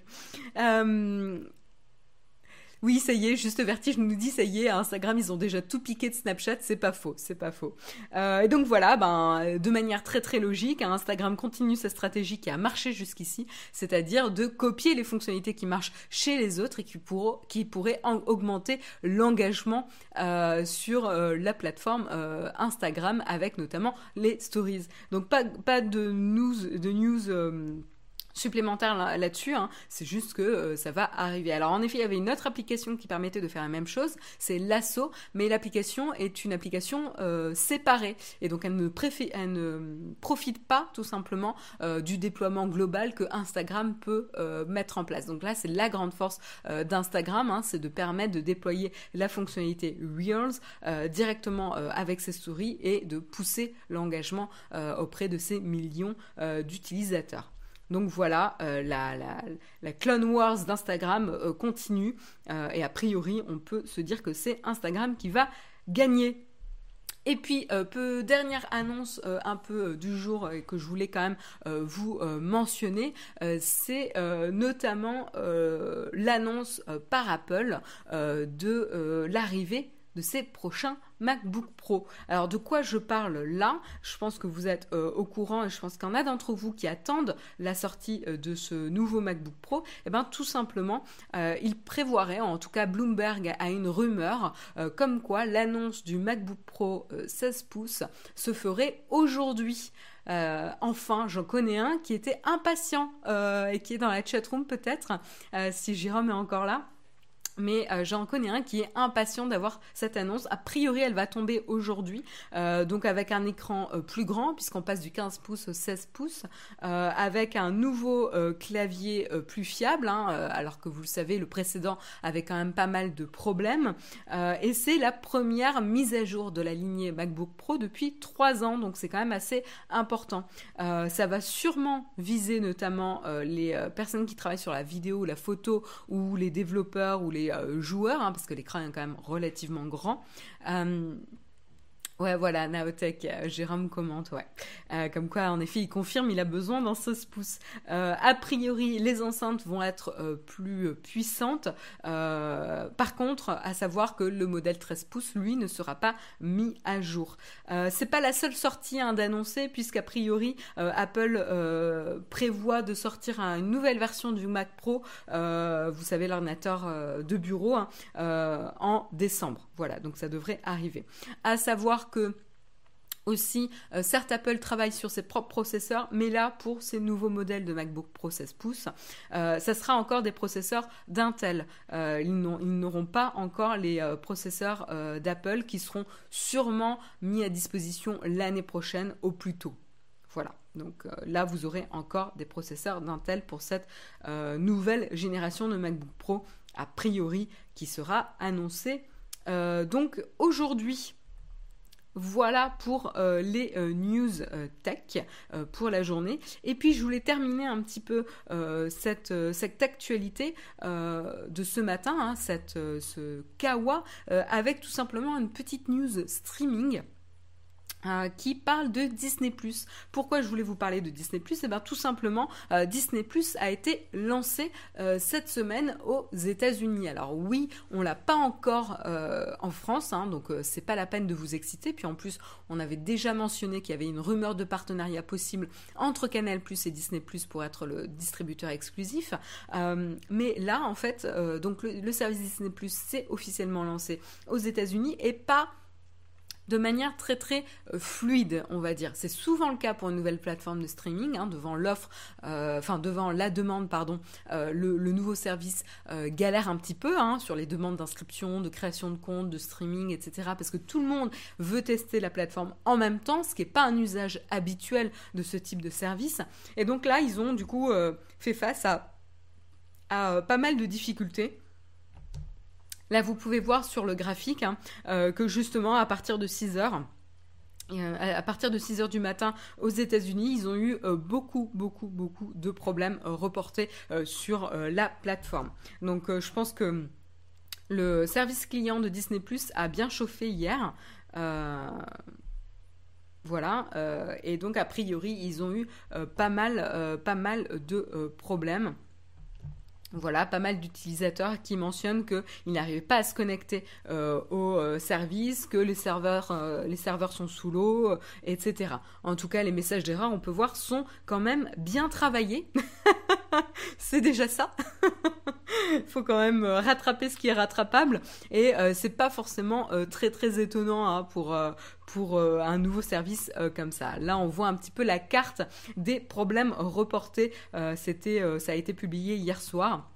Oui, ça y est, juste Vertige nous dit, ça y est, Instagram, ils ont déjà tout piqué de Snapchat, c'est pas faux, c'est pas faux. Euh, et donc voilà, ben, de manière très très logique, hein, Instagram continue sa stratégie qui a marché jusqu'ici, c'est-à-dire de copier les fonctionnalités qui marchent chez les autres et qui, pourraient augmenter l'engagement euh, sur euh, la plateforme Instagram avec notamment les stories. Donc pas, pas de news, de news supplémentaire là-dessus, hein. c'est juste que euh, ça va arriver. Alors en effet, il y avait une autre application qui permettait de faire la même chose, c'est Lasso, mais l'application est une application euh, séparée et donc elle ne, profite pas tout simplement euh, du déploiement global que Instagram peut mettre en place. Donc là, c'est la grande force d'Instagram, hein, c'est de permettre de déployer la fonctionnalité Reels directement avec ses stories et de pousser l'engagement auprès de ces millions d'utilisateurs. Donc voilà, euh, la, Clone Wars d'Instagram euh, continue euh, et a priori on peut se dire que c'est Instagram qui va gagner. Et puis, peu, dernière annonce un peu du jour et que je voulais quand même vous mentionner, c'est notamment l'annonce par Apple de l'arrivée de ces prochains MacBook Pro. Alors de quoi je parle là? Je pense que vous êtes euh, au courant et je pense qu'il y en a d'entre vous qui attendent la sortie euh, de ce nouveau MacBook Pro. Et eh bien tout simplement, euh, il prévoirait, en tout cas Bloomberg a une rumeur, comme quoi l'annonce du MacBook Pro 16 pouces se ferait aujourd'hui. enfin, j'en connais un qui était impatient et qui est dans la chatroom peut-être, si Jérôme est encore là mais euh, j'en connais un qui est impatient d'avoir cette annonce. A priori, elle va tomber aujourd'hui, euh, donc avec un écran euh, plus grand, puisqu'on passe du 15 pouces au 16 pouces, avec un nouveau clavier plus fiable, hein, alors que vous le savez, le précédent avait quand même pas mal de problèmes. et c'est la première mise à jour de la lignée MacBook Pro depuis 3 ans, donc c'est quand même assez important. ça va sûrement viser notamment les personnes qui travaillent sur la vidéo, la photo, ou les développeurs, ou les euh, joueurs, hein, parce que l'écran est quand même relativement grand. Ouais, voilà, Naotech, euh, Jérôme commente, ouais. Euh, comme quoi, en effet, il confirme, il a besoin d'un 16 pouces. Euh, a priori, les enceintes vont être plus puissantes. par contre, à savoir que le modèle 13 pouces, lui, ne sera pas mis à jour. c'est pas la seule sortie hein, d'annoncer, puisqu'a priori, Apple prévoit de sortir une nouvelle version du Mac Pro, vous savez, l'ordinateur de bureau, hein, en décembre. Voilà, donc ça devrait arriver. À savoir que aussi, euh, certes, Apple travaille sur ses propres processeurs, mais là, pour ces nouveaux modèles de MacBook Pro 16 pouces, euh, ça sera encore des processeurs d'Intel. Euh, ils n'auront pas encore les processeurs d'Apple qui seront sûrement mis à disposition l'année prochaine au plus tôt. Voilà. Donc là, vous aurez encore des processeurs d'Intel pour cette nouvelle génération de MacBook Pro, a priori, qui sera annoncée euh, donc aujourd'hui, voilà pour euh, les euh, news tech pour la journée. Et puis je voulais terminer un petit peu cette, actualité de ce matin, hein, ce Kawa, avec tout simplement une petite news streaming. Euh, qui parle de Disney ⁇ Pourquoi je voulais vous parler de Disney ⁇ Eh bien tout simplement, euh, Disney ⁇ a été lancé euh, cette semaine aux États-Unis. Alors oui, on l'a pas encore en France, hein, donc c'est pas la peine de vous exciter. Puis en plus, on avait déjà mentionné qu'il y avait une rumeur de partenariat possible entre Canal ⁇ et Disney ⁇ pour être le distributeur exclusif. mais là, en fait, donc le, le service Disney ⁇ s'est officiellement lancé aux États-Unis et pas de manière très très euh, fluide, on va dire. C'est souvent le cas pour une nouvelle plateforme de streaming, hein, devant l'offre, euh, enfin devant la demande, pardon, euh, le, nouveau service galère un petit peu hein, sur les demandes d'inscription, de création de compte, de streaming, etc. Parce que tout le monde veut tester la plateforme en même temps, ce qui n'est pas un usage habituel de ce type de service. Et donc là, ils ont du coup fait face à, à pas mal de difficultés. Là, vous pouvez voir sur le graphique hein, euh, que justement, à partir de 6 heures, euh, à partir de 6 heures du matin aux États-Unis, ils ont eu euh, beaucoup, beaucoup, beaucoup de problèmes reportés sur la plateforme. Donc, je pense que le service client de Disney Plus a bien chauffé hier. Voilà, et donc a priori ils ont eu pas mal, pas mal de problèmes. Voilà, pas mal d'utilisateurs qui mentionnent qu'ils n'arrivaient pas à se connecter euh, au euh, service, que les serveurs, euh, les serveurs sont sous l'eau, etc. En tout cas, les messages d'erreur, on peut voir, sont quand même bien travaillés. c'est déjà ça. Faut quand même rattraper ce qui est rattrapable. Et c'est pas forcément très très étonnant hein, pour, un nouveau service comme ça. Là, on voit un petit peu la carte des problèmes reportés. C'était, ça a été publié hier soir.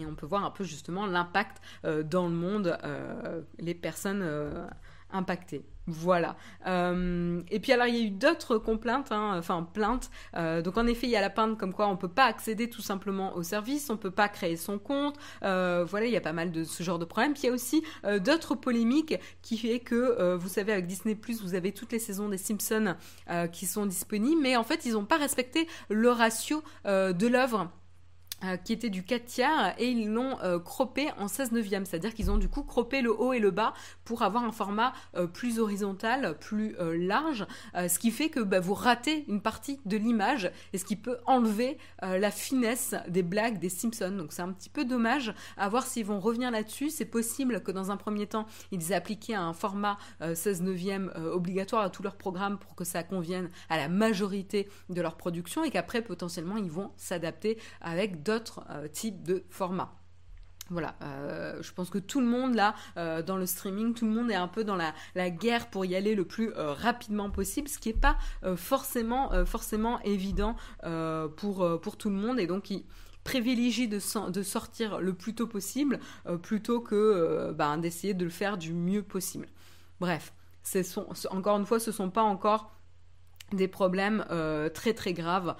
Et on peut voir un peu justement l'impact euh, dans le monde, euh, les personnes euh, impactées. Voilà. et puis alors il y a eu d'autres complaintes, hein, enfin plaintes. donc en effet il y a la plainte comme quoi on peut pas accéder tout simplement au service, on peut pas créer son compte. voilà, il y a pas mal de ce genre de problèmes. Puis il y a aussi d'autres polémiques qui fait que vous savez avec Disney vous avez toutes les saisons des Simpsons qui sont disponibles, mais en fait ils n'ont pas respecté le ratio de l'œuvre euh, qui était du 4 tiers et ils l'ont euh, croppé en 16 neuvième, c'est-à-dire qu'ils ont du coup croppé le haut et le bas pour avoir un format euh, plus horizontal, plus large, ce qui fait que bah, vous ratez une partie de l'image et ce qui peut enlever la finesse des blagues des Simpsons. Donc c'est un petit peu dommage à voir s'ils vont revenir là-dessus. C'est possible que dans un premier temps, ils aient appliqué un format 16 neuvième obligatoire à tous leurs programmes pour que ça convienne à la majorité de leur production et qu'après potentiellement ils vont s'adapter avec d'autres euh, types de formats. Voilà, euh, je pense que tout le monde là, euh, dans le streaming, tout le monde est un peu dans la, guerre pour y aller le plus rapidement possible, ce qui n'est pas forcément, forcément évident pour, tout le monde et donc il privilégie de, sortir le plus tôt possible plutôt que ben, d'essayer de le faire du mieux possible. Bref, encore une fois, ce ne sont pas encore des problèmes très très graves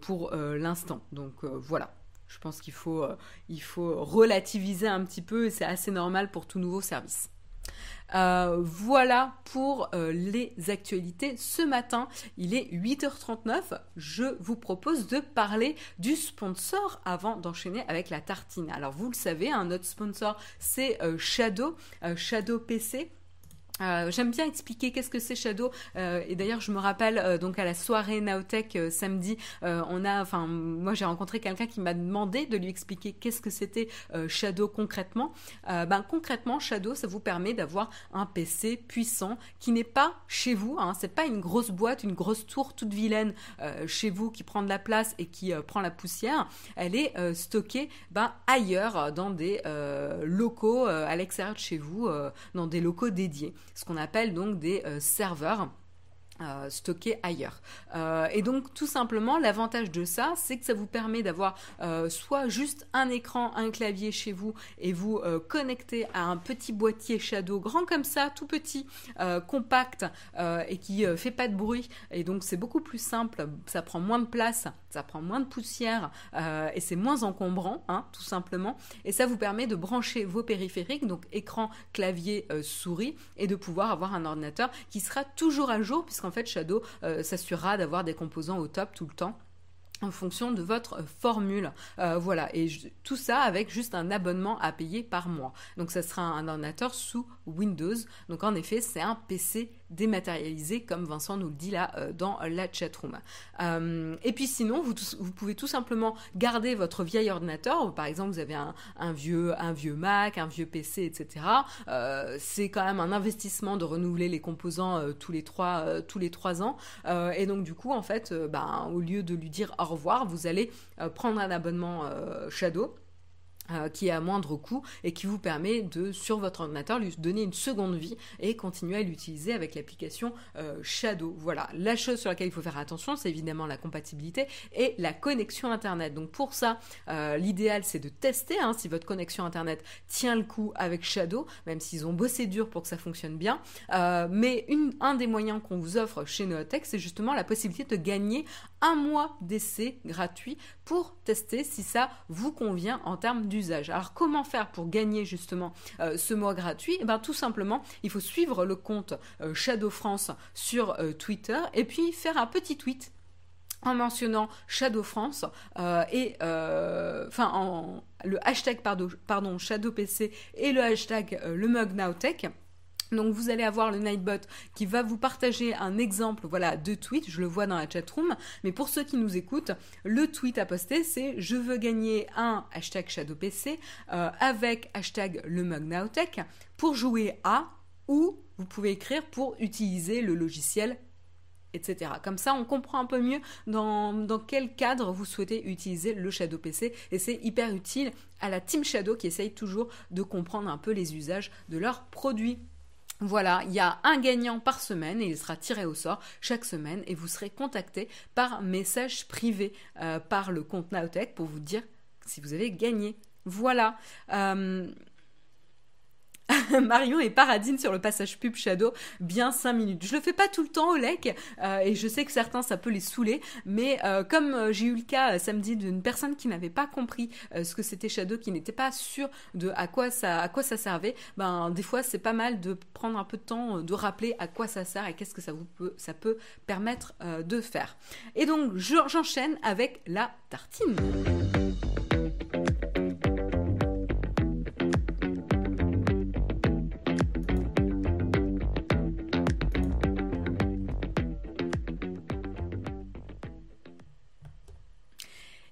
pour l'instant. Donc voilà. Je pense qu'il faut, euh, il faut relativiser un petit peu et c'est assez normal pour tout nouveau service. Euh, voilà pour euh, les actualités. Ce matin, il est 8h39. Je vous propose de parler du sponsor avant d'enchaîner avec la tartine. Alors vous le savez, un autre sponsor, c'est Shadow, Shadow PC. Euh, j'aime bien expliquer qu'est-ce que c'est Shadow. Euh, et d'ailleurs je me rappelle euh, donc à la soirée Naotech samedi on a enfin moi j'ai rencontré quelqu'un qui m'a demandé de lui expliquer qu'est-ce que c'était Shadow concrètement. Ben concrètement Shadow ça vous permet d'avoir un PC puissant qui n'est pas chez vous hein, c'est pas une grosse boîte une grosse tour toute vilaine chez vous qui prend de la place et qui prend la poussière. Elle est stockée ben ailleurs dans des locaux à l'extérieur de chez vous dans des locaux dédiés ce qu'on appelle donc des euh, serveurs. Euh, stockés ailleurs. Euh, et donc tout simplement l'avantage de ça, c'est que ça vous permet d'avoir soit juste un écran, un clavier chez vous et vous connecter à un petit boîtier Shadow grand comme ça, tout petit, compact et qui fait pas de bruit. Et donc c'est beaucoup plus simple, ça prend moins de place ça prend moins de poussière euh, et c'est moins encombrant, hein, tout simplement. Et ça vous permet de brancher vos périphériques, donc écran, clavier, euh, souris, et de pouvoir avoir un ordinateur qui sera toujours à jour, puisqu'en fait Shadow euh, s'assurera d'avoir des composants au top tout le temps en fonction de votre formule. voilà, et tout ça avec juste un abonnement à payer par mois. Donc ça sera un ordinateur sous Windows. Donc en effet, c'est un PC dématérialisé, comme Vincent nous le dit là euh, dans la chatroom. Euh, et puis sinon, vous, pouvez tout simplement garder votre vieil ordinateur. Par exemple, vous avez un, vieux, un vieux Mac, un vieux PC, etc. Euh, c'est quand même un investissement de renouveler les composants tous les trois, tous les trois ans. et donc du coup, en fait, ben, au lieu de lui dire au revoir, vous allez prendre un abonnement Shadow euh, qui est à moindre coût et qui vous permet de, sur votre ordinateur, lui donner une seconde vie et continuer à l'utiliser avec l'application euh, Shadow. Voilà, la chose sur laquelle il faut faire attention, c'est évidemment la compatibilité et la connexion Internet. Donc pour ça, euh, l'idéal c'est de tester hein, si votre connexion Internet tient le coup avec Shadow, même s'ils ont bossé dur pour que ça fonctionne bien. mais un des moyens qu'on vous offre chez Neotech, c'est justement la possibilité de gagner un mois d'essai gratuit pour tester si ça vous convient en termes d'usage. Alors comment faire pour gagner justement euh, ce mois gratuit? Eh bien tout simplement, il faut suivre le compte euh, Shadow France sur euh, Twitter et puis faire un petit tweet en mentionnant Shadow France et enfin en le hashtag pardon, Shadow PC et le hashtag le mug Nowtech donc vous allez avoir le Nightbot qui va vous partager un exemple voilà de tweet, je le vois dans la chatroom, mais pour ceux qui nous écoutent, le tweet à poster c'est je veux gagner un hashtag ShadowPC euh, avec hashtag le Nowtech pour jouer à ou vous pouvez écrire pour utiliser le logiciel etc. Comme ça, on comprend un peu mieux dans, dans, quel cadre vous souhaitez utiliser le Shadow PC et c'est hyper utile à la Team Shadow qui essaye toujours de comprendre un peu les usages de leurs produits. Voilà, il y a un gagnant par semaine et il sera tiré au sort chaque semaine et vous serez contacté par message privé euh, par le compte Naotech pour vous dire si vous avez gagné. Voilà. Euh, Marion et Paradine sur le passage pub Shadow, bien 5 minutes. Je le fais pas tout le temps au lec, euh, et je sais que certains ça peut les saouler, mais euh, comme euh, j'ai eu le cas samedi d'une personne qui n'avait pas compris ce que c'était Shadow, qui n'était pas sûr de à quoi ça à quoi ça servait, ben des fois c'est pas mal de prendre un peu de temps de rappeler à quoi ça sert et qu'est-ce que ça vous peut ça peut permettre de faire. Et donc j'enchaîne avec la tartine.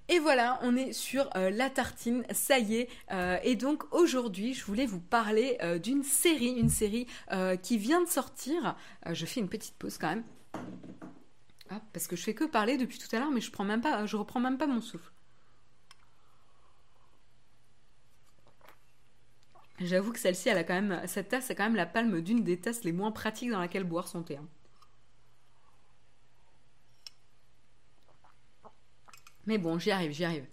Et voilà, on est sur euh, la tartine, ça y est. Euh, et donc aujourd'hui, je voulais vous parler euh, d'une série, une série qui vient de sortir. je fais une petite pause quand même. Ah, parce que je fais que parler depuis tout à l'heure, mais je prends même pas, je reprends même pas mon souffle. J'avoue que celle-ci, elle a quand même, cette tasse a quand même la palme d'une des tasses les moins pratiques dans laquelle boire son thé. Hein. Mais bon, j'y arrive, j'y arrive.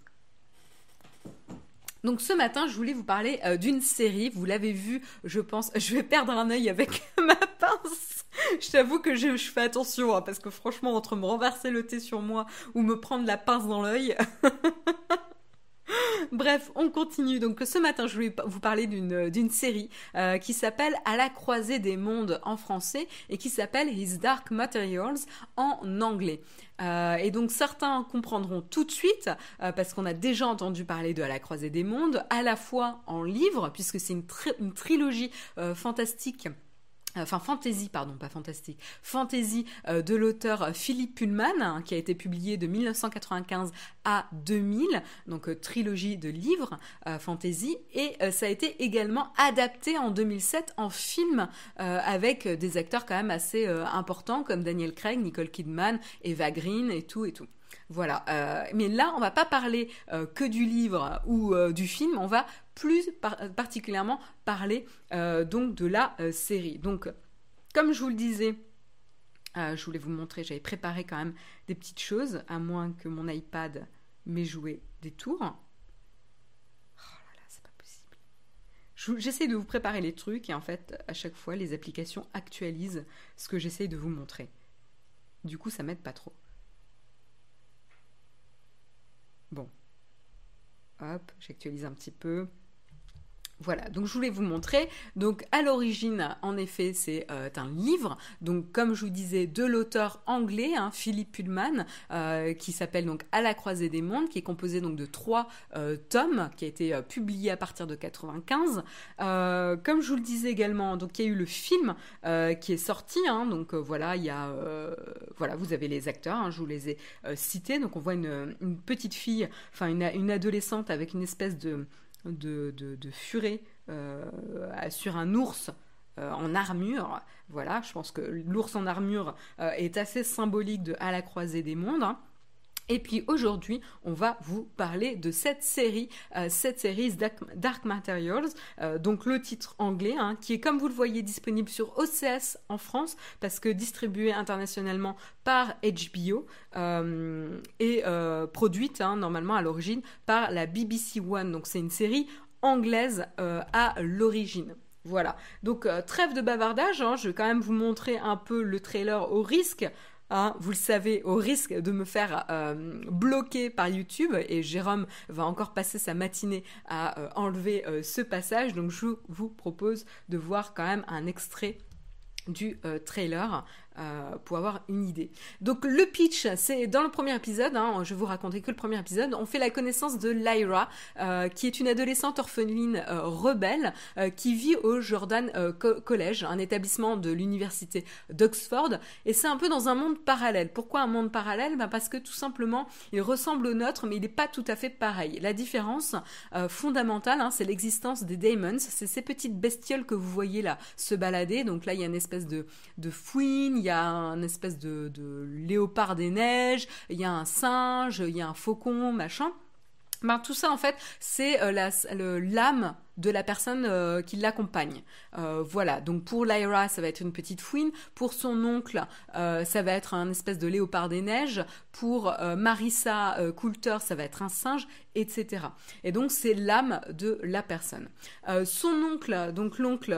Donc ce matin, je voulais vous parler euh, d'une série. Vous l'avez vu, je pense. Je vais perdre un œil avec ma pince. Je t'avoue que je, fais attention hein, parce que franchement, entre me renverser le thé sur moi ou me prendre la pince dans l'œil. Bref, on continue. Donc ce matin, je voulais vous parler d'une série euh, qui s'appelle À la croisée des mondes en français et qui s'appelle His Dark Materials en anglais. Euh, et donc certains comprendront tout de suite, euh, parce qu'on a déjà entendu parler de À la croisée des mondes, à la fois en livre, puisque c'est une, trilogie fantastique enfin fantasy, pardon, pas fantastique, fantasy euh, de l'auteur euh, Philippe Pullman, hein, qui a été publié de 1995 à 2000, donc euh, trilogie de livres fantasy, et ça a été également adapté en 2007 en film avec des acteurs quand même assez importants comme Daniel Craig, Nicole Kidman, Eva Green et tout et tout. Voilà. mais là, on va pas parler que du livre ou du film, on va plus particulièrement parler euh, donc de la euh, série. Donc, comme je vous le disais, euh, je voulais vous montrer, j'avais préparé quand même des petites choses, à moins que mon iPad m'ait joué des tours. Oh là là, c'est pas possible. J'essaie de vous préparer les trucs et en fait, à chaque fois, les applications actualisent ce que j'essaie de vous montrer. Du coup, ça m'aide pas trop. Bon. Hop, j'actualise un petit peu. Voilà, donc je voulais vous montrer. Donc à l'origine, en effet, c'est euh, un livre. Donc comme je vous disais, de l'auteur anglais, hein, Philippe Pullman, euh, qui s'appelle donc À la croisée des mondes, qui est composé donc de trois euh, tomes, qui a été publié à partir de 95. comme je vous le disais également, donc il y a eu le film qui est sorti. Hein, donc voilà, il y a, voilà, vous avez les acteurs, hein, je vous les ai cités. Donc on voit une, petite fille, enfin une adolescente avec une espèce de de, de, furet euh, sur un ours euh, en armure. Voilà, je pense que l'ours en armure euh, est assez symbolique de À la croisée des mondes. Et puis aujourd'hui, on va vous parler de cette série, cette série Dark, Materials, donc le titre anglais, hein, qui est comme vous le voyez disponible sur OCS en France, parce que distribué internationalement par HBO et produite hein, normalement à l'origine par la BBC One. Donc c'est une série anglaise à l'origine. Voilà. Donc trêve de bavardage, hein, je vais quand même vous montrer un peu le trailer au risque Hein, vous le savez, au risque de me faire euh, bloquer par YouTube, et Jérôme va encore passer sa matinée à euh, enlever euh, ce passage, donc je vous propose de voir quand même un extrait du trailer euh, pour avoir une idée. Donc le pitch, c'est dans le premier épisode, hein, je vous raconter que le premier épisode, on fait la connaissance de Lyra, euh, qui est une adolescente orpheline euh, rebelle qui vit au Jordan College, un établissement de l'université d'Oxford, et c'est un peu dans un monde parallèle. Pourquoi un monde parallèle? Ben Parce que tout simplement, il ressemble au nôtre, mais il n'est pas tout à fait pareil. La différence fondamentale, hein, c'est l'existence des daemons, c'est ces petites bestioles que vous voyez là se balader. Donc là, il y a une espèce de, de fouine, y a un espèce de, léopard des neiges, il y a un singe, il y a un faucon, machin. Ben, tout ça, en fait, c'est euh, l'âme de la personne euh, qui l'accompagne. Euh, voilà, donc pour Lyra, ça va être une petite fouine. Pour son oncle, ça va être un espèce de léopard des neiges. Pour Marissa Coulter, ça va être un singe, etc. Et donc c'est l'âme de la personne. son oncle, donc l'oncle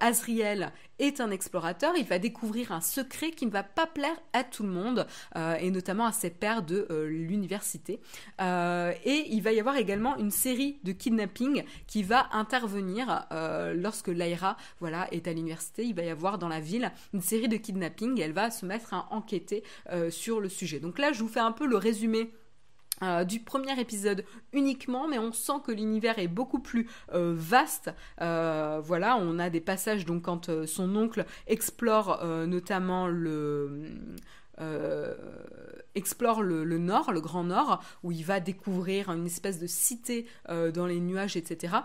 Azriel, est un explorateur. Il va découvrir un secret qui ne va pas plaire à tout le monde, et notamment à ses pairs de l'université. et il va y avoir également une série de kidnappings qui va intervenir euh, lorsque Lyra voilà, est à l'université. Il va y avoir dans la ville une série de kidnappings et elle va se mettre à enquêter euh, sur le sujet. Donc là, je vous fais un peu le résumé euh, du premier épisode uniquement, mais on sent que l'univers est beaucoup plus vaste. voilà, on a des passages donc quand son oncle explore notamment le explore le, nord, le grand nord, où il va découvrir une espèce de cité dans les nuages, etc.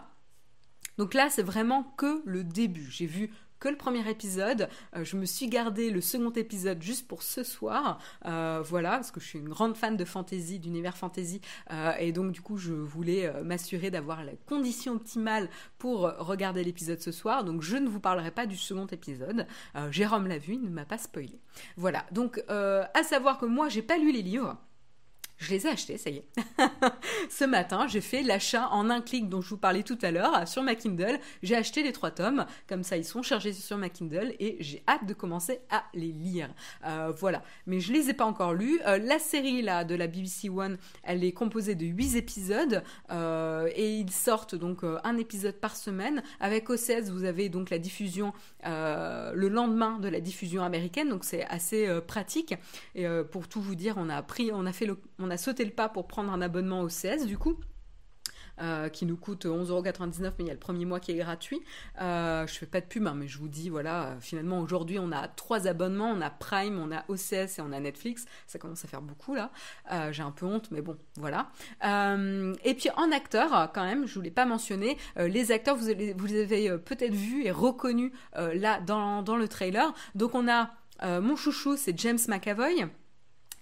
Donc là, c'est vraiment que le début. J'ai vu que le premier épisode. Euh, je me suis gardé le second épisode juste pour ce soir. Euh, voilà, parce que je suis une grande fan de fantasy, d'univers fantasy. et donc, du coup, je voulais m'assurer d'avoir la condition optimale pour regarder l'épisode ce soir. Donc, je ne vous parlerai pas du second épisode. Jérôme l'a vu, il ne m'a pas spoilé. Voilà, donc, à savoir que moi, j'ai pas lu les livres. Je les ai achetés, ça y est. Ce matin, j'ai fait l'achat en un clic dont je vous parlais tout à l'heure sur ma Kindle. J'ai acheté les trois tomes, comme ça ils sont chargés sur ma Kindle et j'ai hâte de commencer à les lire. Euh, voilà, mais je les ai pas encore lus. Euh, la série là de la BBC One, elle est composée de huit épisodes euh, et ils sortent donc un épisode par semaine. Avec OCS, vous avez donc la diffusion le lendemain de la diffusion américaine, donc c'est assez pratique. Et pour tout vous dire, on a pris, on a fait le a sauté le pas pour prendre un abonnement au CS du coup. qui nous coûte 11,99€, mais il y a le premier mois qui est gratuit. je fais pas de pub, hein, mais je vous dis, voilà, finalement aujourd'hui on a trois abonnements, on a Prime, on a OCS et on a Netflix. Ça commence à faire beaucoup là. J'ai un peu honte, mais bon, voilà. et puis en acteur, quand même, je voulais pas mentionner, les acteurs, vous, vous les avez peut-être vus et reconnus là dans, dans le trailer. Donc on a mon chouchou, c'est James McAvoy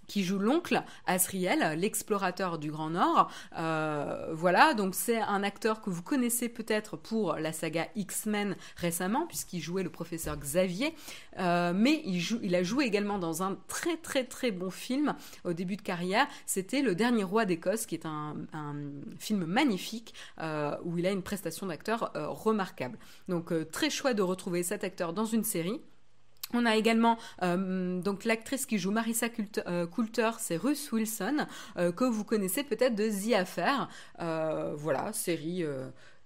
qui joue l'oncle Asriel, l'explorateur du Grand Nord. Euh, voilà, donc c'est un acteur que vous connaissez peut-être pour la saga X-Men récemment, puisqu'il jouait le professeur Xavier, euh, mais il, joue, il a joué également dans un très très très bon film au début de carrière. C'était Le Dernier Roi d'Écosse, qui est un, film magnifique euh, où il a une prestation d'acteur remarquable. Donc très chouette de retrouver cet acteur dans une série. On a également euh, donc l'actrice qui joue Marissa euh, Coulter, c'est Ruth Wilson, euh, que vous connaissez peut-être de The Affair. voilà, série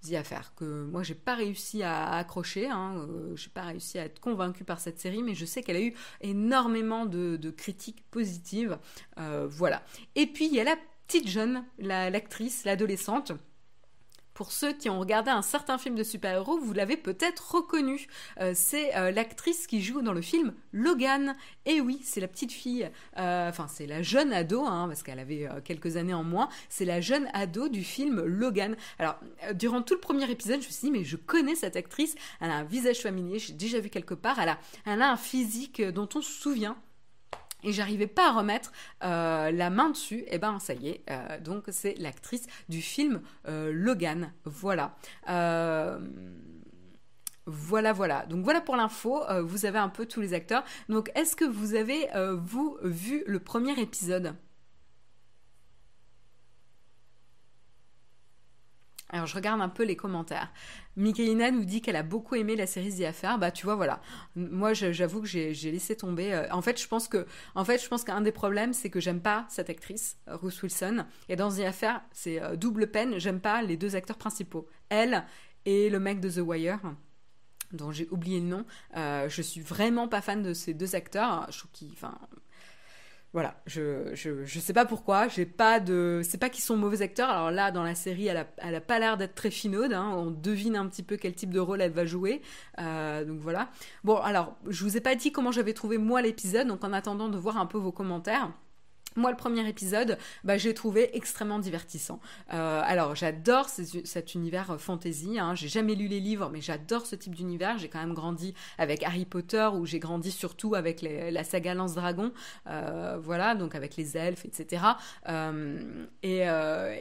The Affair que moi j'ai pas réussi à, accrocher, hein, j'ai pas réussi à être convaincue par cette série, mais je sais qu'elle a eu énormément de, critiques positives. voilà. Et puis il y a la petite jeune, l'actrice, l'adolescente pour ceux qui ont regardé un certain film de super-héros, vous l'avez peut-être reconnu. Euh, c'est euh, l'actrice qui joue dans le film Logan. Et oui, c'est la petite fille, euh, enfin c'est la jeune ado, hein, parce qu'elle avait quelques années en moins, c'est la jeune ado du film Logan. Alors, durant tout le premier épisode, je me suis dit, mais je connais cette actrice, elle a un visage familier, j'ai déjà vu quelque part, elle a, elle a un physique dont on se souvient et j'arrivais pas à remettre euh, la main dessus, et eh ben ça y est, euh, donc c'est l'actrice du film euh, Logan, voilà. Voilà, voilà. Donc voilà pour l'info. vous avez un peu tous les acteurs. Donc est-ce que vous avez, vous, vu le premier épisode? Alors je regarde un peu les commentaires. Mikaïna nous dit qu'elle a beaucoup aimé la série The Affair. Bah tu vois voilà. Moi j'avoue que j'ai laissé tomber. Euh, en fait je pense que en qu'un des problèmes c'est que j'aime pas cette actrice Ruth Wilson et dans The Affair c'est euh, double peine. J'aime pas les deux acteurs principaux. Elle et le mec de The Wire dont j'ai oublié le nom. Euh, je suis vraiment pas fan de ces deux acteurs. Je voilà, je, je, sais pas pourquoi, j'ai pas de. C'est pas qu'ils sont mauvais acteurs. Alors là, dans la série, elle a, elle a pas l'air d'être très finaude. Hein. On devine un petit peu quel type de rôle elle va jouer. Euh, donc voilà. Bon, alors, je vous ai pas dit comment j'avais trouvé moi l'épisode. Donc en attendant de voir un peu vos commentaires. Moi, le premier épisode, bah, j'ai trouvé extrêmement divertissant. Euh, alors, j'adore cet univers euh, fantasy. Hein. J'ai jamais lu les livres, mais j'adore ce type d'univers. J'ai quand même grandi avec Harry Potter, où j'ai grandi surtout avec la saga Lance Dragon. Euh, voilà, donc avec les elfes, etc. Et,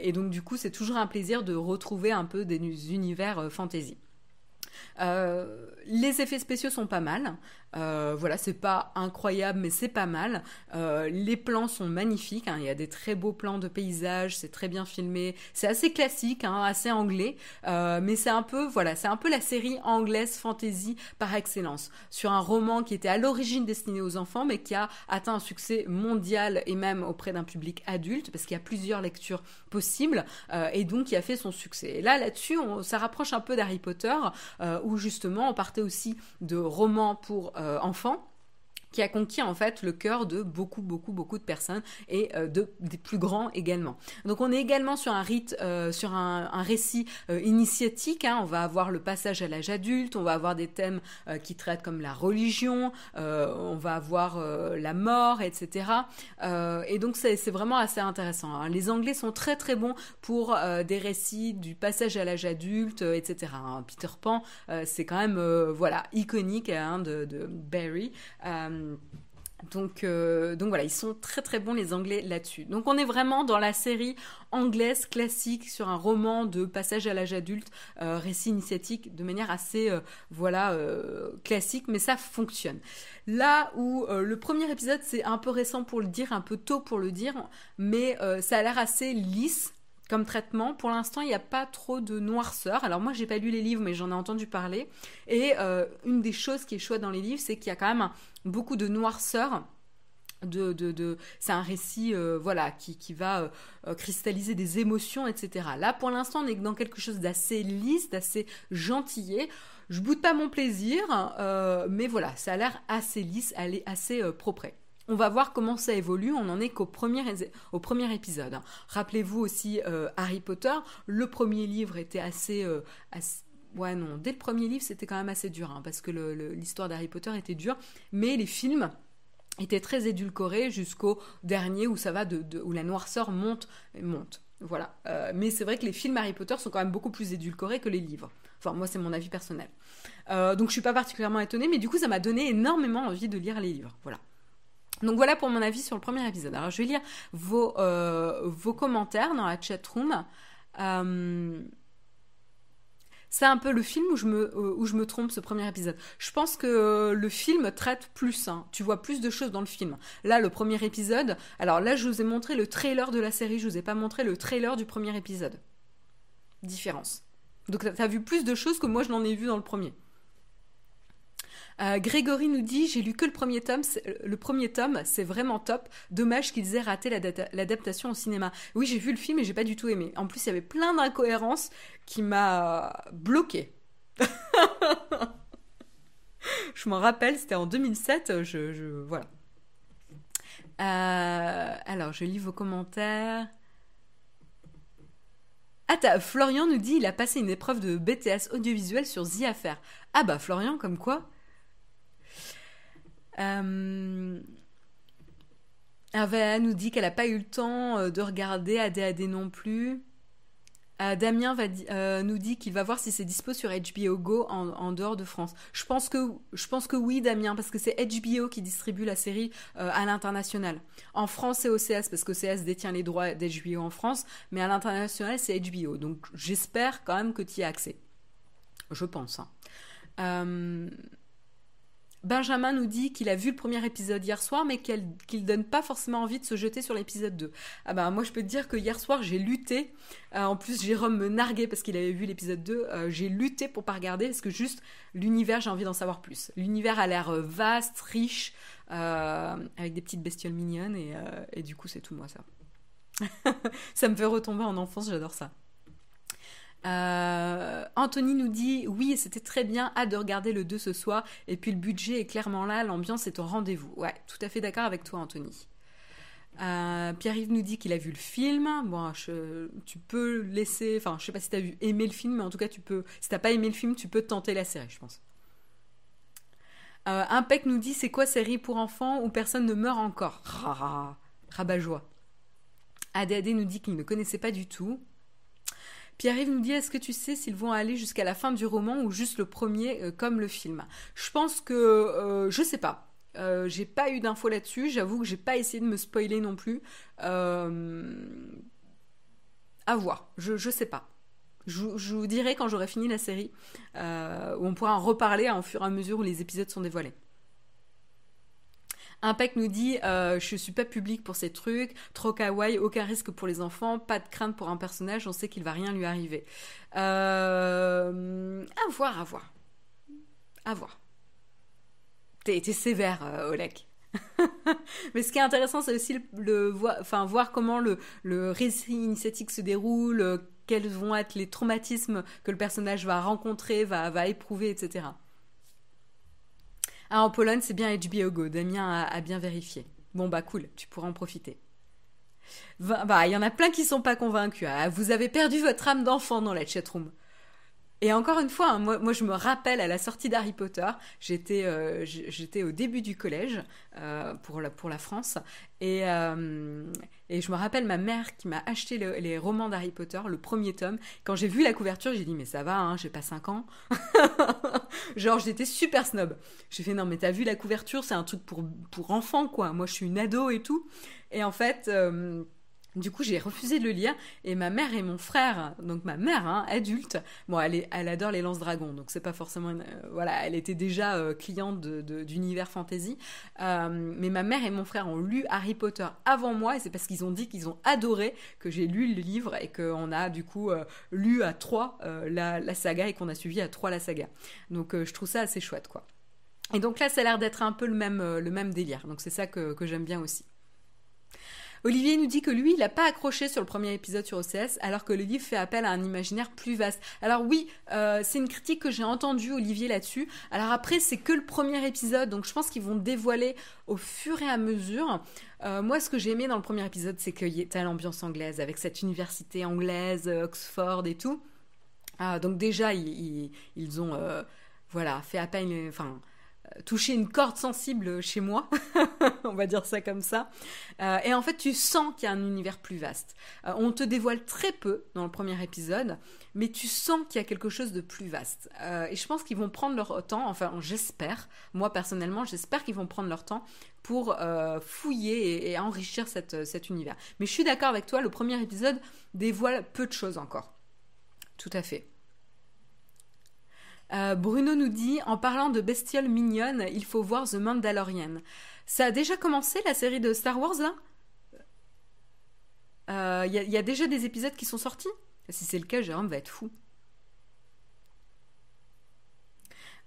et, donc, du coup, c'est toujours un plaisir de retrouver un peu des univers fantasy. les effets spéciaux sont pas mal. Euh, voilà, c'est pas incroyable, mais c'est pas mal. Euh, les plans sont magnifiques. Hein. Il y a des très beaux plans de paysages. C'est très bien filmé. C'est assez classique, hein, assez anglais, euh, mais c'est un peu, voilà, c'est un peu la série anglaise fantasy par excellence sur un roman qui était à l'origine destiné aux enfants, mais qui a atteint un succès mondial et même auprès d'un public adulte, parce qu'il y a plusieurs lectures possibles, et donc qui a fait son succès. Et là, là-dessus, ça rapproche un peu d'Harry Potter, où justement on partait aussi de romans pour euh, enfant qui a conquis en fait le cœur de beaucoup, beaucoup, beaucoup de personnes et euh, de, des plus grands également. Donc on est également sur un rite, euh, sur un, récit euh, initiatique. Hein. On va avoir le passage à l'âge adulte, on va avoir des thèmes qui traitent comme la religion, on va avoir la mort, etc. et donc c'est vraiment assez intéressant. Hein. Les Anglais sont très très bons pour des récits du passage à l'âge adulte, etc. Hein. Peter Pan, c'est quand même voilà iconique de, de Barry. Donc, euh, donc voilà, ils sont très très bons les Anglais là-dessus. Donc on est vraiment dans la série anglaise classique sur un roman de passage à l'âge adulte, euh, récit initiatique de manière assez euh, voilà classique, mais ça fonctionne. Là où le premier épisode c'est un peu récent pour le dire, un peu tôt pour le dire, mais ça a l'air assez lisse comme traitement. Pour l'instant, il n'y a pas trop de noirceur. Alors moi, j'ai pas lu les livres, mais j'en ai entendu parler. Et euh, une des choses qui est chouette dans les livres, c'est qu'il y a quand même beaucoup de noirceur. C'est un récit euh, voilà qui, va euh, cristalliser des émotions etc là pour l'instant on est dans quelque chose d'assez lisse d'assez gentillé je boude pas mon plaisir mais voilà ça a l'air assez lisse assez propre on va voir comment ça évolue. On en est qu'au premier, au premier épisode. Hein. Rappelez-vous aussi euh, Harry Potter. Le premier livre était assez, euh, Ouais, non. Dès le premier livre, c'était quand même assez dur, hein, parce que l'histoire d'Harry Potter était dure. Mais les films étaient très édulcorés jusqu'au dernier où ça va de, où la noirceur monte, monte. Voilà. Euh, mais c'est vrai que les films Harry Potter sont quand même beaucoup plus édulcorés que les livres. Enfin, moi, c'est mon avis personnel. donc, je suis pas particulièrement étonnée, mais du coup, ça m'a donné énormément envie de lire les livres. Voilà. Donc voilà pour mon avis sur le premier épisode. Alors je vais lire vos, euh, commentaires dans la chat room. Euh, c'est un peu le film où je, me, euh, où je me trompe, ce premier épisode. Je pense que le film traite plus. Hein. Tu vois plus de choses dans le film. Là, le premier épisode. Alors là, je vous ai montré le trailer de la série. Je vous ai pas montré le trailer du premier épisode. Différence. Donc, tu as vu plus de choses que moi, je n'en ai vu dans le premier. Euh, Grégory nous dit j'ai lu que le premier tome, le premier tome, c'est vraiment top. Dommage qu'ils aient raté l'adaptation au cinéma. Oui, j'ai vu le film et j'ai pas du tout aimé. En plus, il y avait plein d'incohérences qui m'a bloqué. je m'en rappelle, c'était en 2007. Je, voilà. Euh, alors, je lis vos commentaires. Ah, Florian nous dit il a passé une épreuve de BTS audiovisuel sur The Affair. Ah bah Florian, comme quoi euh... nous dit qu'elle n'a pas eu le temps euh, de regarder ADAD non plus. Euh, Damien va nous dit qu'il va voir si c'est dispo sur HBO Go en, dehors de France. Je pense que je pense que oui, Damien, parce que c'est HBO qui distribue la série à l'international. En France, c'est OCS parce que OCS détient les droits d'HBO en France, mais à l'international, c'est HBO. Donc j'espère quand même que tu y as accès. Je pense. Hein. Benjamin nous dit qu'il a vu le premier épisode hier soir, mais qu'il ne donne pas forcément envie de se jeter sur l'épisode 2. Ah bah moi je peux te dire que hier soir j'ai lutté. Euh, en plus Jérôme me narguait parce qu'il avait vu l'épisode 2. Euh, j'ai lutté pour pas regarder parce que juste l'univers j'ai envie d'en savoir plus. L'univers a l'air euh, vaste, riche, avec des petites bestioles mignonnes et du coup c'est tout moi ça. ça me fait retomber en enfance, j'adore ça. Euh, Anthony nous dit oui, c'était très bien, hâte de regarder le 2 ce soir. Et puis le budget est clairement là, l'ambiance est au rendez-vous. Ouais, tout à fait d'accord avec toi, Anthony. Euh, Pierre-Yves nous dit qu'il a vu le film. Bon, tu peux laisser. Enfin, je sais pas si tu as vu aimer le film, mais en tout cas, tu peux. Si t'as pas aimé le film, tu peux tenter la série, je pense. Euh, Impec nous dit c'est quoi série pour enfants où personne ne meurt encore? Rabat joie. ADAD nous dit qu'il ne connaissait pas du tout. Pierre-Yves nous dit est-ce que tu sais s'ils vont aller jusqu'à la fin du roman ou juste le premier euh, comme le film? Je pense que euh, je sais pas. Euh, j'ai pas eu d'infos là-dessus. J'avoue que j'ai pas essayé de me spoiler non plus. À voir. Je, je sais pas. Je, vous dirai quand j'aurai fini la série, on pourra en reparler au fur et à mesure où les épisodes sont dévoilés. Impact nous dit euh, Je suis pas public pour ces trucs, trop kawaii, aucun risque pour les enfants, pas de crainte pour un personnage, on sait qu'il va rien lui arriver. Euh, à voir, à voir. À voir. T'es sévère, euh, Olek. Mais ce qui est intéressant, c'est aussi le, voir, comment le, le récit initiatique se déroule, euh, quels vont être les traumatismes que le personnage va rencontrer, va, va éprouver, etc. Ah, en Pologne, c'est bien HBO Go. Damien a, bien vérifié. Bon, bah cool, tu pourras en profiter. Bah, il y en a plein qui sont pas convaincus. Ah, vous avez perdu votre âme d'enfant dans la chatroom. Et encore une fois, hein, moi, je me rappelle à la sortie d'Harry Potter, j'étais euh, j'étais au début du collège euh, pour, la, pour la France, et, euh, et je me rappelle ma mère qui m'a acheté les romans d'Harry Potter, le premier tome. Quand j'ai vu la couverture, j'ai dit mais ça va, hein, j'ai pas 5 ans. Genre j'étais super snob. J'ai fait non mais t'as vu la couverture, c'est un truc pour, pour enfants quoi. Moi je suis une ado et tout. Et en fait... Du coup, j'ai refusé de le lire et ma mère et mon frère, donc ma mère, hein, adulte, bon, elle, adore les lance-dragons, donc c'est pas forcément, euh, voilà, elle était déjà euh, cliente d'univers fantasy, euh, mais ma mère et mon frère ont lu Harry Potter avant moi et c'est parce qu'ils ont dit qu'ils ont adoré que j'ai lu le livre et qu'on a du coup lu à trois la, saga et qu'on a suivi à trois la saga. Donc je trouve ça assez chouette, quoi. Et donc là, ça a l'air d'être un peu le même délire, donc c'est ça que j'aime bien aussi. Olivier nous dit que lui, il n'a pas accroché sur le premier épisode sur OCS, alors que le livre fait appel à un imaginaire plus vaste. Alors oui, euh, c'est une critique que j'ai entendue, Olivier, là-dessus. Alors après, c'est que le premier épisode, donc je pense qu'ils vont dévoiler au fur et à mesure. Euh, moi, ce que j'ai aimé dans le premier épisode, c'est qu'il y ait l'ambiance anglaise, avec cette université anglaise, Oxford et tout. Ah, donc déjà, ils, ont voilà, fait appel, enfin, toucher une corde sensible chez moi, on va dire ça comme ça. Euh, et en fait, tu sens qu'il y a un univers plus vaste. Euh, on te dévoile très peu dans le premier épisode, mais tu sens qu'il y a quelque chose de plus vaste. Euh, et je pense qu'ils vont prendre leur temps, enfin j'espère, moi personnellement, j'espère qu'ils vont prendre leur temps pour fouiller et, enrichir cet univers. Mais je suis d'accord avec toi, le premier épisode dévoile peu de choses encore. Tout à fait. Euh, Bruno nous dit en parlant de bestioles mignonnes, il faut voir The Mandalorian. Ça a déjà commencé la série de Star Wars là? Il euh, y, a déjà des épisodes qui sont sortis? Si c'est le cas, Jérôme va être fou.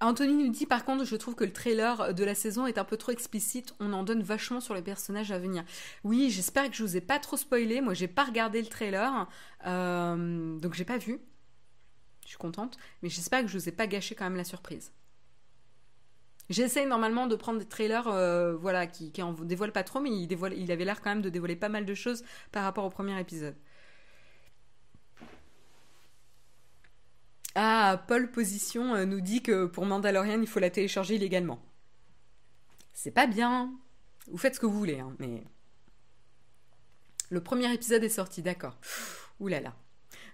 Anthony nous dit par contre, je trouve que le trailer de la saison est un peu trop explicite. On en donne vachement sur les personnages à venir. Oui, j'espère que je vous ai pas trop spoilé. Moi, j'ai pas regardé le trailer, euh, donc j'ai pas vu. Je suis contente, mais j'espère que je vous ai pas gâché quand même la surprise. J'essaye normalement de prendre des trailers euh, voilà, qui, qui en dévoilent pas trop, mais il, dévoile, il avait l'air quand même de dévoiler pas mal de choses par rapport au premier épisode. Ah, Paul Position euh, nous dit que pour Mandalorian, il faut la télécharger illégalement. C'est pas bien. Vous faites ce que vous voulez, hein, mais. Le premier épisode est sorti, d'accord. Ouh là là.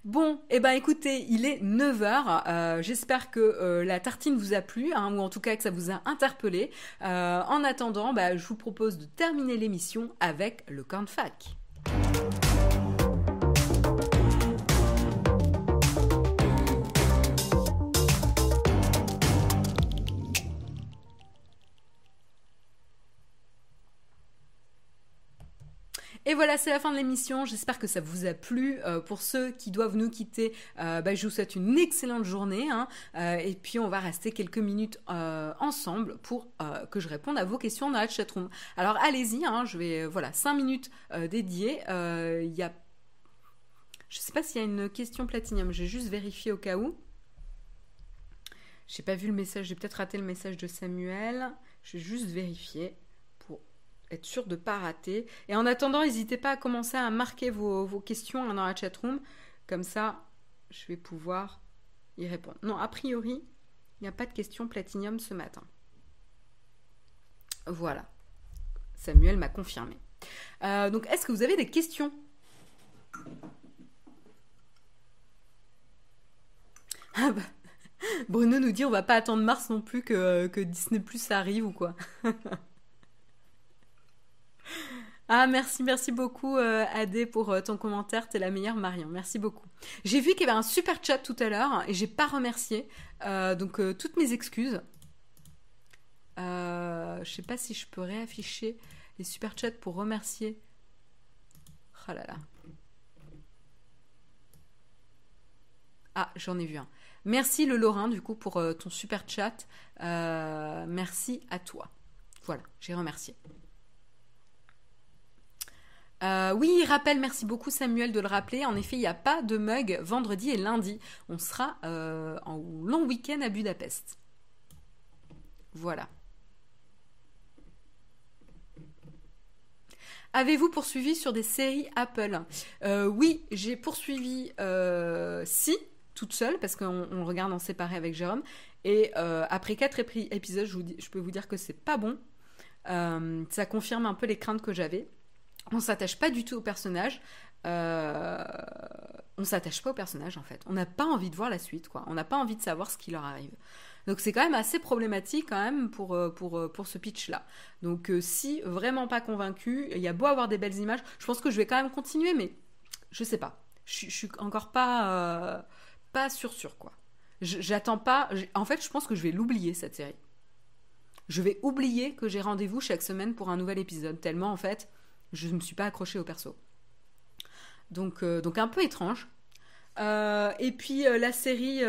Bon, eh ben écoutez, il est 9h. Euh, j'espère que euh, la tartine vous a plu, hein, ou en tout cas que ça vous a interpellé. Euh, en attendant, bah, je vous propose de terminer l'émission avec le cornfac. Et voilà, c'est la fin de l'émission. J'espère que ça vous a plu. Euh, pour ceux qui doivent nous quitter, euh, bah, je vous souhaite une excellente journée. Hein. Euh, et puis, on va rester quelques minutes ensemble pour que je réponde à vos questions dans la chatroom. Alors, allez-y. Hein, je vais, voilà, 5 minutes dédiées. Il y a... Je ne sais pas s'il y a une question platinium. J'ai juste vérifié au cas où. J'ai pas vu le message. J'ai peut-être raté le message de Samuel. Je vais juste vérifier être sûr de ne pas rater. Et en attendant, n'hésitez pas à commencer à marquer vos, questions hein, dans la chatroom. Comme ça, je vais pouvoir y répondre. Non, a priori, il n'y a pas de questions platinium ce matin. Voilà. Samuel m'a confirmé. Euh, donc, est-ce que vous avez des questions? Ah bah, Bruno nous dit on va pas attendre mars non plus que, que Disney Plus arrive ou quoi? Ah, merci, merci beaucoup, euh, Adé, pour euh, ton commentaire. T'es la meilleure, Marion. Merci beaucoup. J'ai vu qu'il y avait un super chat tout à l'heure et j'ai pas remercié. Euh, donc, toutes mes excuses. je sais pas si je peux réafficher les super chats pour remercier. Oh là là. Ah, j'en ai vu un. Merci le Lorrain, du coup, pour ton super chat. merci à toi. Voilà, j'ai remercié. Euh, oui, rappelle, merci beaucoup Samuel de le rappeler. En effet, il n'y a pas de mug vendredi et lundi. On sera euh, en long week-end à Budapest. Voilà. Avez-vous poursuivi sur des séries Apple? Euh, Oui, j'ai poursuivi si, toute seule, parce qu'on regarde en séparé avec Jérôme. Et après quatre épisodes, je, je, peux vous dire que c'est pas bon. ça confirme un peu les craintes que j'avais on s'attache pas du tout au personnage. Euh, on s'attache pas au personnage en fait. On n'a pas envie de voir la suite, quoi. On n'a pas envie de savoir ce qui leur arrive. Donc c'est quand même assez problématique quand même pour, euh, pour, euh, pour ce pitch-là. Donc si vraiment pas convaincu, il y a beau avoir des belles images, je pense que je vais quand même continuer, mais je sais pas. Je, suis encore pas, pas sûr sûr quoi. J'attends pas. En fait, je pense que je vais l'oublier cette série. Je vais oublier que j'ai rendez-vous chaque semaine pour un nouvel épisode. Tellement en fait, je ne me suis pas accrochée au perso. Donc, euh, donc un peu étrange. Euh, et puis euh, la série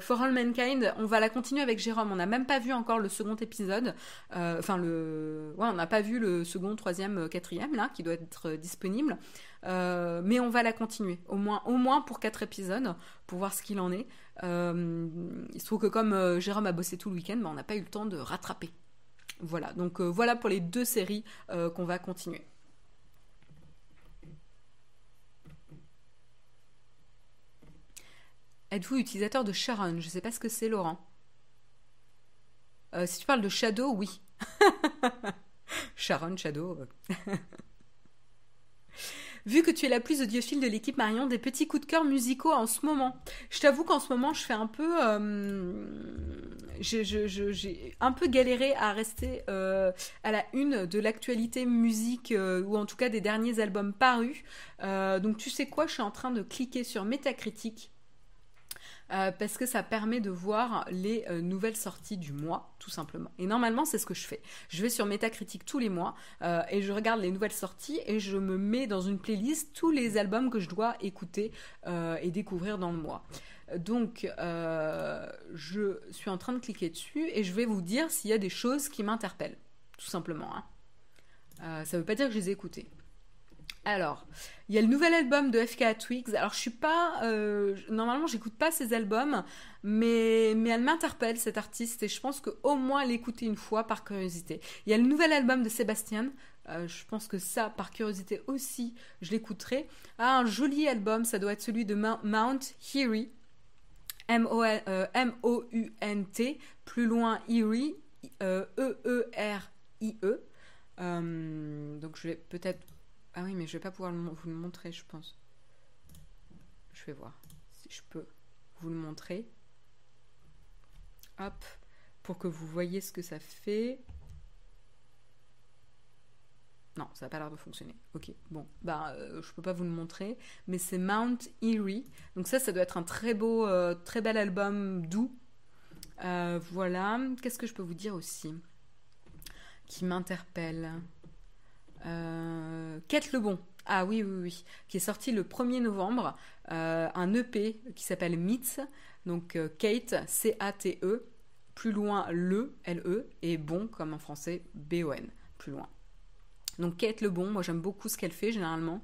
For All Mankind, on va la continuer avec Jérôme. On n'a même pas vu encore le second épisode. Enfin, le... ouais, on n'a pas vu le second, troisième, quatrième, là, qui doit être disponible. mais on va la continuer, au moins, au moins pour quatre épisodes, pour voir ce qu'il en est. il se trouve que comme Jérôme a bossé tout le week-end, bah, on n'a pas eu le temps de rattraper. Voilà, donc voilà pour les deux séries qu'on va continuer. Êtes-vous utilisateur de Sharon? Je ne sais pas ce que c'est, Laurent. Euh, si tu parles de Shadow, oui. Sharon, Shadow. Vu que tu es la plus audiophile de l'équipe Marion, des petits coups de cœur musicaux en ce moment. Je t'avoue qu'en ce moment, je fais un peu. Euh, j'ai un peu galéré à rester euh, à la une de l'actualité musique, ou en tout cas des derniers albums parus. donc, tu sais quoi Je suis en train de cliquer sur Metacritic euh, parce que ça permet de voir les euh, nouvelles sorties du mois, tout simplement. Et normalement, c'est ce que je fais. Je vais sur Metacritic tous les mois euh, et je regarde les nouvelles sorties et je me mets dans une playlist tous les albums que je dois écouter et découvrir dans le mois. Donc, je suis en train de cliquer dessus et je vais vous dire s'il y a des choses qui m'interpellent, tout simplement. Hein. ça ne veut pas dire que je les ai écoutées. Alors, il y a le nouvel album de FK Twigs. Alors, je suis pas. Euh, normalement, j'écoute pas ces albums, mais, mais elle m'interpelle, cette artiste, et je pense qu'au moins l'écouter une fois par curiosité. Il y a le nouvel album de Sébastien. Euh, je pense que ça, par curiosité aussi, je l'écouterai. Ah, un joli album, ça doit être celui de Mount Erie. M-O-U-N-T, euh, plus loin Erie, E-E-R-I-E. donc je vais peut-être ah oui, mais je vais pas pouvoir vous le montrer, je pense. Je vais voir si je peux vous le montrer. Hop, pour que vous voyez ce que ça fait. Non, ça n'a pas l'air de fonctionner. Ok, bon, bah euh, je peux pas vous le montrer, mais c'est Mount Erie. Donc ça, ça doit être un très beau, euh, très bel album doux. Euh, voilà. Qu'est-ce que je peux vous dire aussi qui m'interpelle? Quête le Bon. Ah oui, oui, oui. Qui est sorti le 1er novembre. Euh, un EP qui s'appelle Meets. Donc euh, Kate, C-A-T-E. Plus loin, le, L-E. Et Bon, comme en français, B-O-N. Plus loin. Donc Kate Le Bon, moi j'aime beaucoup ce qu'elle fait généralement.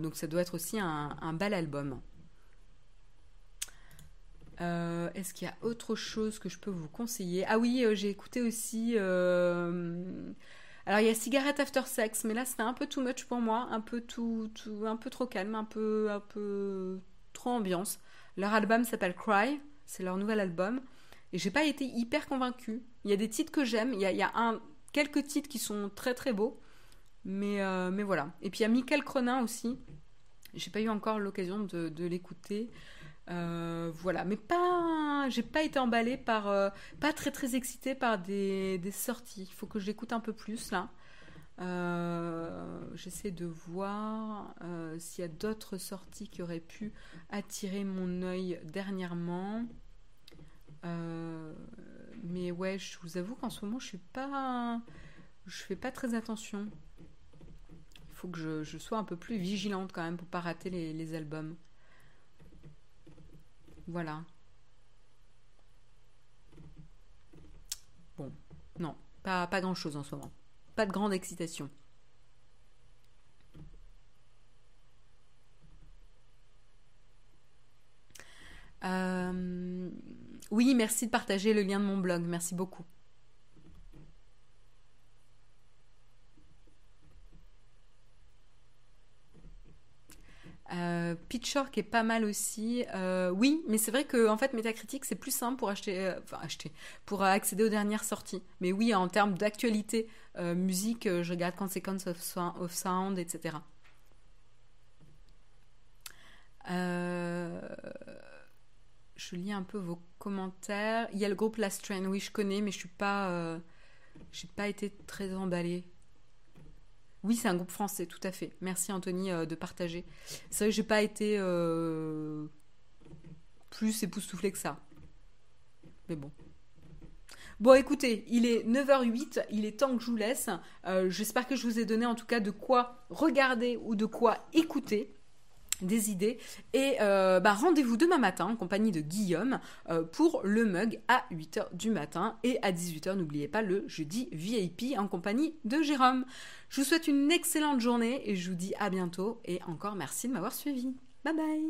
donc ça doit être aussi un bel album. Est-ce qu'il y a autre chose que je peux vous conseiller? Ah oui, j'ai écouté aussi alors il y a Cigarette After Sex, mais là c'était un peu too much pour moi, un peu tout, un peu trop calme, un peu, un peu trop ambiance. Leur album s'appelle Cry, c'est leur nouvel album, et j'ai pas été hyper convaincue. Il y a des titres que j'aime, il y a, un, quelques titres qui sont très très beaux, mais, euh, mais voilà. Et puis il y a Michael Cronin aussi. J'ai pas eu encore l'occasion de l'écouter. Euh, voilà, mais pas, j'ai pas été emballée par, euh, pas très très excitée par des, sorties. Il faut que j'écoute un peu plus là. Euh, j'essaie de voir s'il y a d'autres sorties qui auraient pu attirer mon œil dernièrement. mais ouais, je vous avoue qu'en ce moment, je suis pas, je fais pas très attention. Il faut que je, sois un peu plus vigilante quand même pour pas rater les albums. Voilà. Bon, non, pas, pas grand-chose en ce moment. Pas de grande excitation. Euh, oui, merci de partager le lien de mon blog. Merci beaucoup. Euh, Pitchfork est pas mal aussi. Euh, oui, mais c'est vrai que en fait Metacritic c'est plus simple pour acheter, euh, pour accéder aux dernières sorties. Mais oui, en termes d'actualité musique, je regarde Consequence of, of Sound, etc. je lis un peu vos commentaires. Il y a le groupe Last Train, oui, je connais, mais je suis pas, j'ai pas été très emballée. Oui, c'est un groupe français, tout à fait. Merci Anthony euh, de partager. C'est vrai que j'ai pas été euh, plus époustouflée que ça. Mais bon. Bon, écoutez, il est 9h08, il est temps que je vous laisse. Euh, j'espère que je vous ai donné en tout cas de quoi regarder ou de quoi écouter des idées. Et euh, bah, rendez-vous demain matin en compagnie de Guillaume euh, pour le mug à 8h du matin et à 18h, n'oubliez pas le jeudi VIP en compagnie de Jérôme. Je vous souhaite une excellente journée et je vous dis à bientôt et encore merci de m'avoir suivi. Bye bye